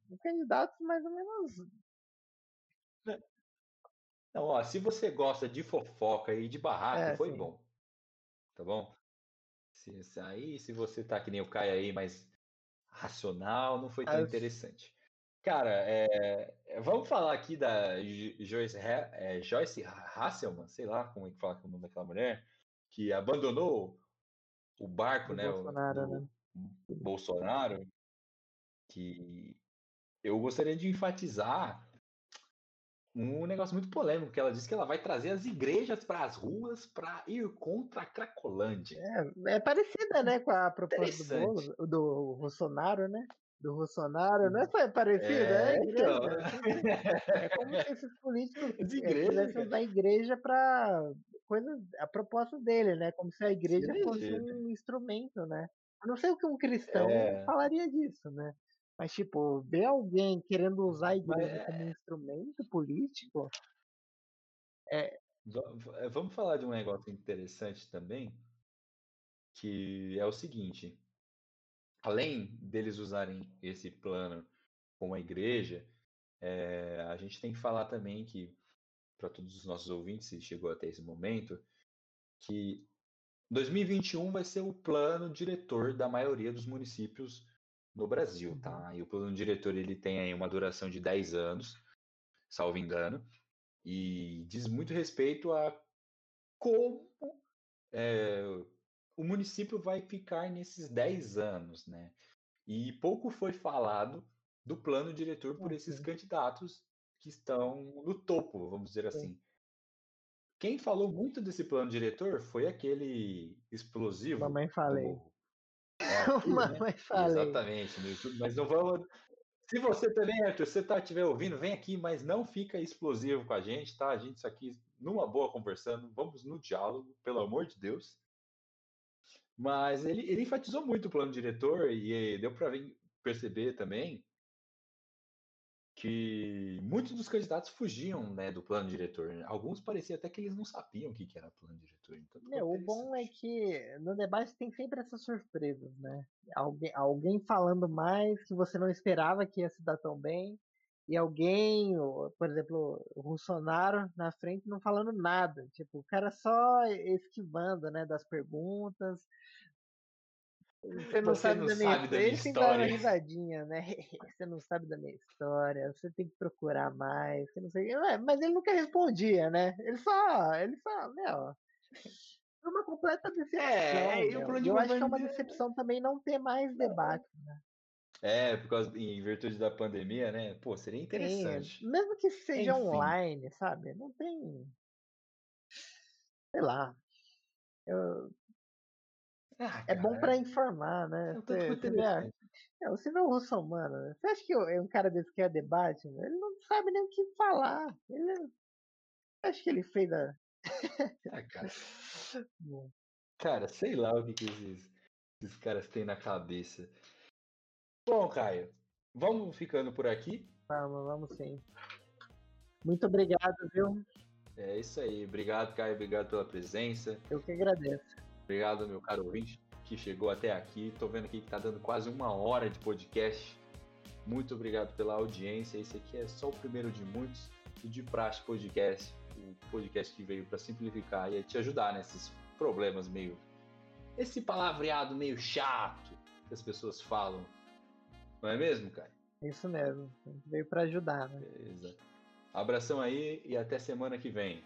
os candidatos mais ou menos. Não, ó, se você gosta de fofoca e de barraco, é, foi sim. bom. Tá bom? Se, se, aí, se você tá que nem o Caio aí, mais racional, não foi tão interessante. Cara, é, vamos falar aqui da Joyce, é, Joyce Hasselman, sei lá como é que fala o nome daquela mulher, que abandonou o barco, o né? Bolsonaro, do, né? Bolsonaro, que eu gostaria de enfatizar um negócio muito polêmico, que ela disse que ela vai trazer as igrejas para as ruas para ir contra a Cracolândia. É, é parecida, né, com a proposta do, Bolo, do Bolsonaro, né? Do Bolsonaro, não é parecida? É, é, então. é como se esses políticos igrejas, é, da igreja para coisas, a proposta dele, né? Como se a igreja Sim, fosse um instrumento, né? Eu não sei o que um cristão é. falaria disso, né? Mas, tipo, ver alguém querendo usar a igreja como instrumento político. É... é vamos falar de um negócio interessante também, que é o seguinte: além deles usarem esse plano com a igreja, é, a gente tem que falar também que, para todos os nossos ouvintes, se chegou até esse momento, que 2021 vai ser o plano diretor da maioria dos municípios no Brasil, tá? Uhum. E o plano diretor ele tem aí uma duração de 10 anos, salvo engano, e diz muito respeito a como é, o município vai ficar nesses 10 anos, né? E pouco foi falado do plano diretor por esses candidatos que estão no topo, vamos dizer assim. Quem falou muito desse plano diretor foi aquele explosivo. Mamãe falei. Do... [LAUGHS] É, aquilo, né? Mamãe falei. Exatamente, no YouTube. Mas não vamos. [LAUGHS] Se você também, Arthur, você tá estiver ouvindo, vem aqui, mas não fica explosivo com a gente, tá? A gente isso aqui numa boa conversando, vamos no diálogo, pelo amor de Deus. Mas ele, ele enfatizou muito o plano diretor e deu para perceber também que muitos dos candidatos fugiam né, do plano diretor. Alguns parecia até que eles não sabiam o que, que era plano diretor. Então, é, o bom é que no debate tem sempre essas surpresas, né? Alguém, alguém falando mais que você não esperava que ia se dar tão bem, e alguém, por exemplo, o Bolsonaro na frente não falando nada. Tipo, o cara só esquivando né, das perguntas, você não, você sabe, não da minha, sabe da minha história. Uma risadinha, né? [LAUGHS] Você não sabe da minha história, você tem que procurar mais, você não sei. Mas ele nunca respondia, né? Ele só. Ele só. Meu. Foi uma completa decepção. É, eu, eu acho que é uma decepção também não ter mais debate, né? É, por causa, em virtude da pandemia, né? Pô, seria interessante. Sim, mesmo que seja Enfim. online, sabe? Não tem. Sei lá. Eu, ah, é bom para informar, né? Você, você, vê, é, você vê o russomano, né? Você acha que é um cara desse que é debate? Ele não sabe nem o que falar. Ele, acho que ele fez a. [LAUGHS] ah, cara. [LAUGHS] cara, sei lá o que, que esses, esses caras têm na cabeça. Bom, Caio, vamos ficando por aqui? Vamos, vamos sim. Muito obrigado, viu? É isso aí. Obrigado, Caio. Obrigado pela presença. Eu que agradeço. Obrigado, meu caro ouvinte, que chegou até aqui. Tô vendo aqui que está dando quase uma hora de podcast. Muito obrigado pela audiência. Esse aqui é só o primeiro de muitos do De Praxe Podcast, o podcast que veio para simplificar e te ajudar nesses problemas meio. Esse palavreado meio chato que as pessoas falam. Não é mesmo, cara? Isso mesmo. Veio para ajudar, né? Beleza. Abração aí e até semana que vem.